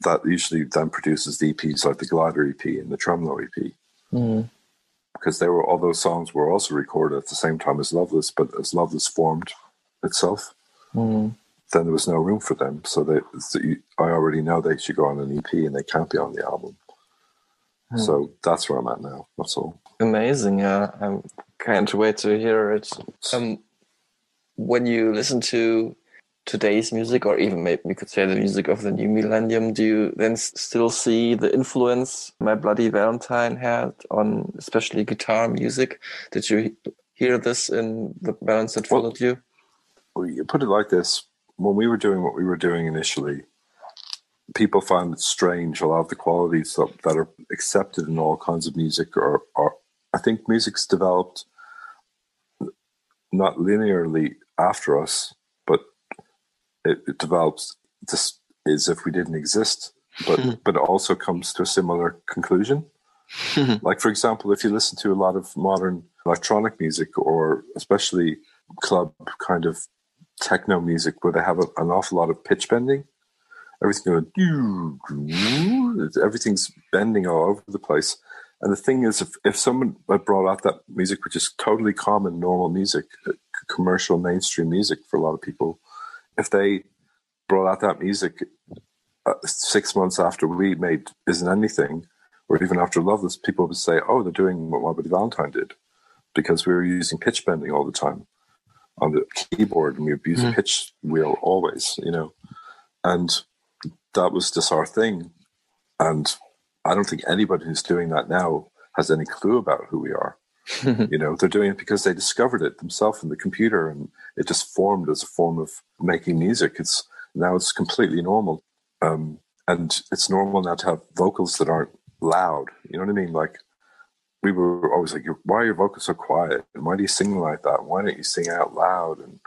That usually then produces the EPs like the Glider EP and the Tremolo EP. Hmm. Because they were all those songs were also recorded at the same time as Loveless, but as Loveless formed itself, hmm. then there was no room for them. So they, so you, I already know they should go on an EP and they can't be on the album. Hmm. So that's where I'm at now. That's all.
Amazing. Yeah, I can't wait to hear it. Um, when you listen to today's music, or even maybe we could say the music of the new millennium, do you then still see the influence My Bloody Valentine had on especially guitar music? Did you hear this in the balance that followed you?
Well, you put it like this: when we were doing what we were doing initially, people found it strange. A lot of the qualities that, that are accepted in all kinds of music are, are I think music's developed not linearly after us, it, it develops just as if we didn't exist. But but it also comes to a similar conclusion. like for example, if you listen to a lot of modern electronic music, or especially club kind of techno music, where they have a, an awful lot of pitch bending, everything going, everything's bending all over the place. And the thing is, if, if someone brought out that music, which is totally common, normal music, uh, commercial, mainstream music for a lot of people, if they brought out that music uh, six months after we made Isn't Anything, or even after Loveless, people would say, oh, they're doing what My Bloody Valentine did, because we were using pitch bending all the time on the keyboard, and we would use a pitch wheel always, you know. And that was just our thing. And I don't think anybody who's doing that now has any clue about who we are. you know, they're doing it because they discovered it themselves in the computer and it just formed as a form of making music. It's now it's completely normal. Um, and it's normal now to have vocals that aren't loud. You know what I mean? Like we were always like, why are your vocals so quiet? And why do you sing like that? Why don't you sing out loud? And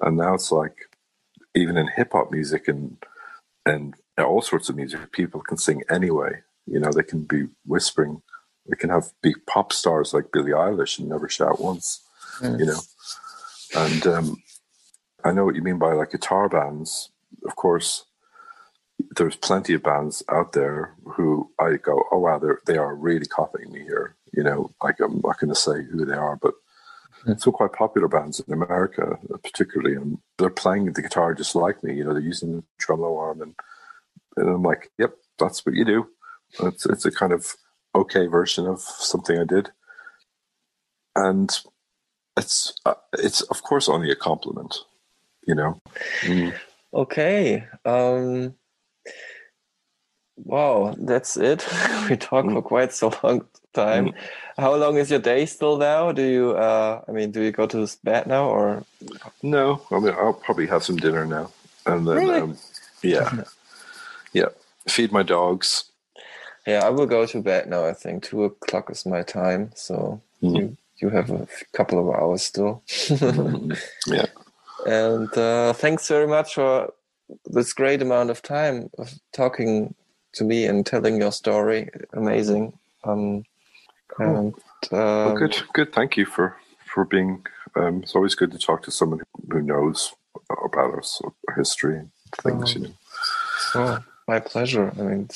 and now it's like even in hip hop music and and all sorts of music, people can sing anyway. You know, they can be whispering. They can have big pop stars like Billie Eilish and never shout once. You know, and um, I know what you mean by like guitar bands. Of course, there's plenty of bands out there who I go, oh wow, they're, they are really copying me here. You know, like I'm not going to say who they are, but it's some quite popular bands in America, particularly, and they're playing the guitar just like me. You know, they're using the tremolo arm, and and I'm like, yep, that's what you do. It's it's a kind of okay version of something I did, and it's uh, it's of course only a compliment. You know. Mm.
Okay. Um, wow, that's it. we talked for quite so long time. How long is your day still now? Do you, uh, I mean, do you go to bed now or?
No, I mean I'll probably have some dinner now, and then
Really?
um, yeah, yeah, feed my dogs,
Yeah, I will go to bed now. I think two o'clock is my time. So you you have a couple of hours still.
yeah.
And uh, thanks very much for this great amount of time of talking to me and telling your story. Amazing. Um, and uh,
Well, good, good. Thank you for for being. Um, it's always good to talk to someone who knows about us, our history, and things. You know.
Oh, my pleasure. I mean,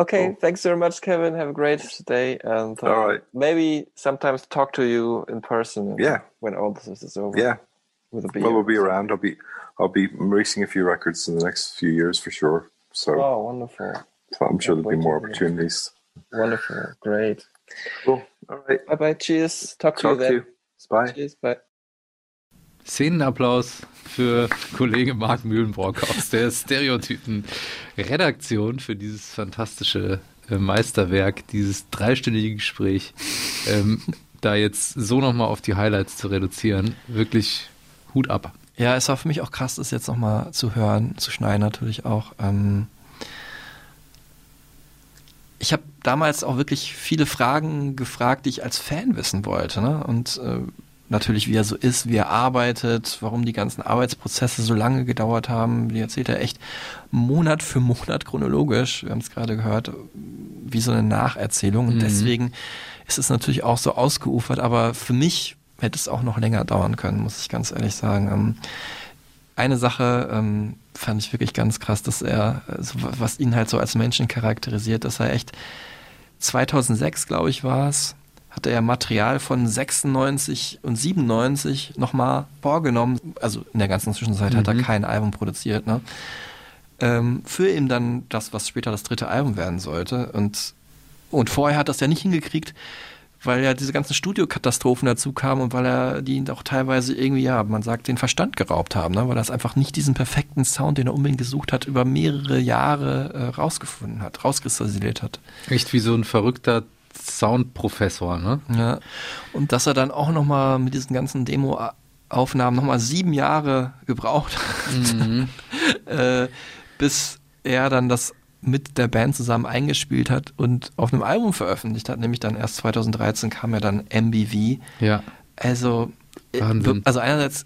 okay. Thanks very much, Kevin. Have a great day, and uh,
All right.
maybe sometimes talk to you in person.
Yeah.
when all this is over.
Yeah.
with a beer.
Well, we'll be around. I'll be I'll be releasing a few records in the next few years for sure. So,
Oh, wonderful,
so I'm sure there'll be more opportunities.
wonderful, great.
Cool. All right.
Bye, bye. Cheers. Talk to
Talk
you
to
then.
you. Bye.
Cheers. Bye.
Szenenapplaus für Kollege Marc Mühlenbrock aus der Stereotypen-Redaktion für dieses fantastische äh, Meisterwerk, dieses dreistündige Gespräch. Ähm, da jetzt so nochmal auf die Highlights zu reduzieren, wirklich Hut ab.
Ja, es war für mich auch krass, das jetzt nochmal zu hören, zu schneiden natürlich auch. Ähm ich habe damals auch wirklich viele Fragen gefragt, die ich als Fan wissen wollte. Ne? Und äh, natürlich, wie er so ist, wie er arbeitet, warum die ganzen Arbeitsprozesse so lange gedauert haben. Die erzählt er echt Monat für Monat chronologisch. Wir haben es gerade gehört, wie so eine Nacherzählung. Und
Mhm.
deswegen ist es natürlich auch so ausgeufert. Aber für mich hätte es auch noch länger dauern können, muss ich ganz ehrlich sagen. Ähm, eine Sache ähm, fand ich wirklich ganz krass, dass er, äh, so, was ihn halt so als Menschen charakterisiert, dass er echt 2006, glaube ich, war es, hatte er Material von 96 und 97 nochmal vorgenommen. Also in der ganzen Zwischenzeit hat er
Mhm.
kein Album produziert, ne? Ähm, für ihm dann das, was später das dritte Album werden sollte. Und, und vorher hat er das ja nicht hingekriegt, weil ja diese ganzen Studiokatastrophen dazu kamen und weil er die auch teilweise irgendwie, ja, man sagt, den Verstand geraubt haben, ne? weil er es einfach nicht diesen perfekten Sound, den er unbedingt gesucht hat, über mehrere Jahre äh, rausgefunden hat, rauskristallisiert hat.
Echt wie so ein verrückter Soundprofessor, ne?
Ja. Und dass er dann auch nochmal mit diesen ganzen Demo-Aufnahmen nochmal sieben Jahre gebraucht hat,
Mhm.
äh, bis er dann das mit der Band zusammen eingespielt hat und auf einem Album veröffentlicht hat, nämlich dann erst 2013 kam ja dann MBV.
Ja.
Also, äh,
Wahnsinn.
also einerseits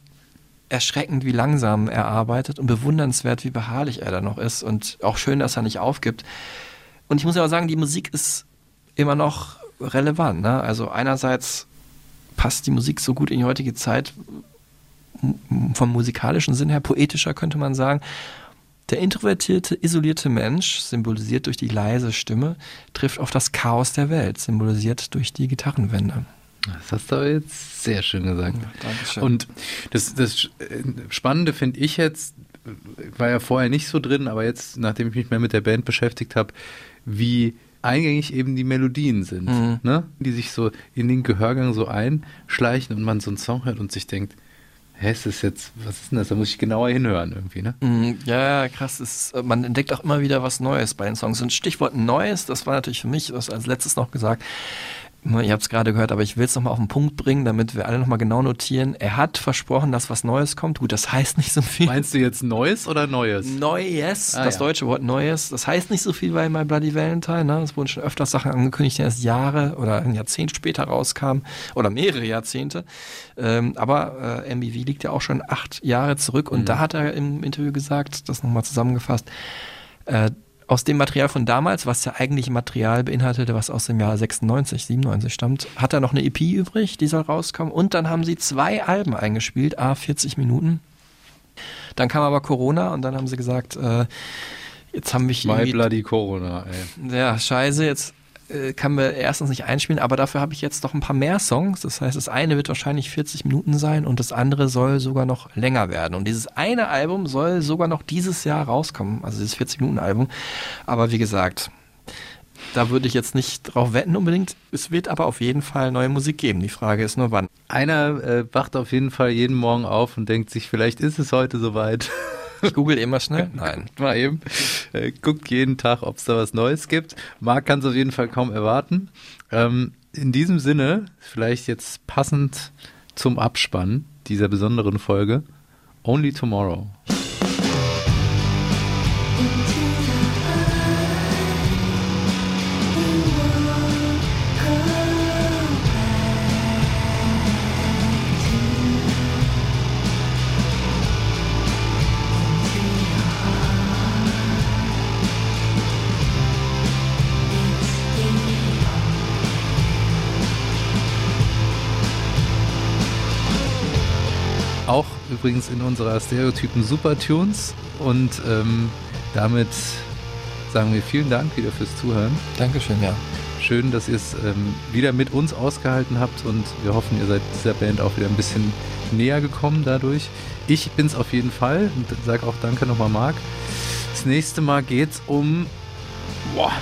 erschreckend, wie langsam er arbeitet und bewundernswert, wie beharrlich er da noch ist und auch schön, dass er nicht aufgibt. Und ich muss ja auch sagen, die Musik ist immer noch relevant. Ne? Also einerseits passt die Musik so gut in die heutige Zeit, vom musikalischen Sinn her, poetischer könnte man sagen. Der introvertierte, isolierte Mensch, symbolisiert durch die leise Stimme, trifft auf das Chaos der Welt, symbolisiert durch die Gitarrenwände.
Das hast du aber jetzt sehr schön gesagt.
Dankeschön.
Und das, das äh, Spannende finde ich jetzt, war ja vorher nicht so drin, aber jetzt, nachdem ich mich mehr mit der Band beschäftigt habe, wie eingängig eben die Melodien sind,
Mhm.
ne? die sich so in den Gehörgang so einschleichen und man so einen Song hört und sich denkt, hä, ist das jetzt, was ist denn das? Da muss ich genauer hinhören irgendwie, ne?
Mm, Ja, krass. Ist, man entdeckt auch immer wieder was Neues bei den Songs. Und Stichwort Neues, das war natürlich für mich, das als letztes noch gesagt, ihr habt es gerade gehört, aber ich will es nochmal auf den Punkt bringen, damit wir alle nochmal genau notieren. Er hat versprochen, dass was Neues kommt. Gut, das heißt nicht so viel.
Meinst du jetzt Neues oder Neues?
Neues,
Ah,
das
ja.
deutsche Wort Neues, das heißt nicht so viel bei My Bloody Valentine. Ne? Es wurden schon öfters Sachen angekündigt, die erst Jahre oder ein Jahrzehnt später rauskamen oder mehrere Jahrzehnte. Ähm, aber äh, MBV liegt ja auch schon acht Jahre zurück und
Mhm.
da hat er im Interview gesagt, das nochmal zusammengefasst, äh, aus dem Material von damals, was ja eigentlich Material beinhaltete, was aus dem Jahr 96, 97 stammt, hat er noch eine EP übrig, die soll rauskommen. Und dann haben sie zwei Alben eingespielt, a 40 Minuten. Dann kam aber Corona und dann haben sie gesagt, äh, jetzt haben wir
My
irgendwie-
Bloody Corona, ey.
ja, scheiße, jetzt äh, kann wir erstens nicht einspielen, aber dafür habe ich jetzt noch ein paar mehr Songs. Das heißt, das eine wird wahrscheinlich 40 Minuten sein und das andere soll sogar noch länger werden. Und dieses eine Album soll sogar noch dieses Jahr rauskommen, also dieses 40-Minuten-Album. Aber wie gesagt, da würde ich jetzt nicht drauf wetten unbedingt. Es wird aber auf jeden Fall neue Musik geben. Die Frage ist nur wann.
Einer äh, wacht auf jeden Fall jeden Morgen auf und denkt sich, vielleicht ist es heute soweit.
Ich google immer schnell. Nein.
Guckt mal eben. Äh, guckt jeden Tag, ob es da was Neues gibt. Marc kann es auf jeden Fall kaum erwarten. Ähm, in diesem Sinne, vielleicht jetzt passend zum Abspann dieser besonderen Folge, Only Tomorrow. Übrigens in unserer Stereotypen Supertunes. Und ähm, damit sagen wir vielen Dank wieder fürs Zuhören.
Dankeschön, ja.
Schön, dass ihr es ähm, wieder mit uns ausgehalten habt und wir hoffen, ihr seid dieser Band auch wieder ein bisschen näher gekommen dadurch. Ich bin es auf jeden Fall und sage auch Danke nochmal, Marc. Das nächste Mal geht es um. Boah,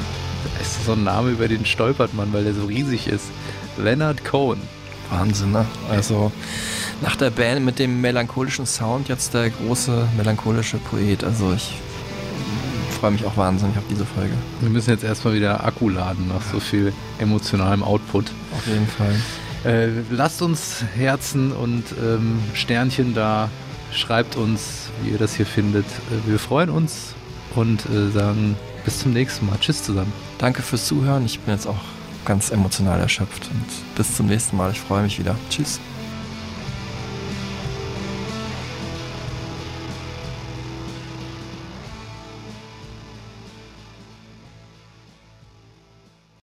da ist so ein Name, über den stolpert man, weil der so riesig ist. Leonard Cohen.
Wahnsinn, ne? Also nach der Band mit dem melancholischen Sound jetzt der große melancholische Poet. Also ich freue mich auch wahnsinnig auf diese Folge.
Wir müssen jetzt erstmal wieder Akku laden nach so viel emotionalem Output.
Auf jeden Fall.
Äh, lasst uns Herzen und ähm, Sternchen da. Schreibt uns, wie ihr das hier findet. Äh, wir freuen uns und äh, sagen bis zum nächsten Mal. Tschüss zusammen.
Danke fürs Zuhören. Ich bin jetzt auch ganz emotional erschöpft und bis zum nächsten Mal. Ich freue mich wieder. Tschüss.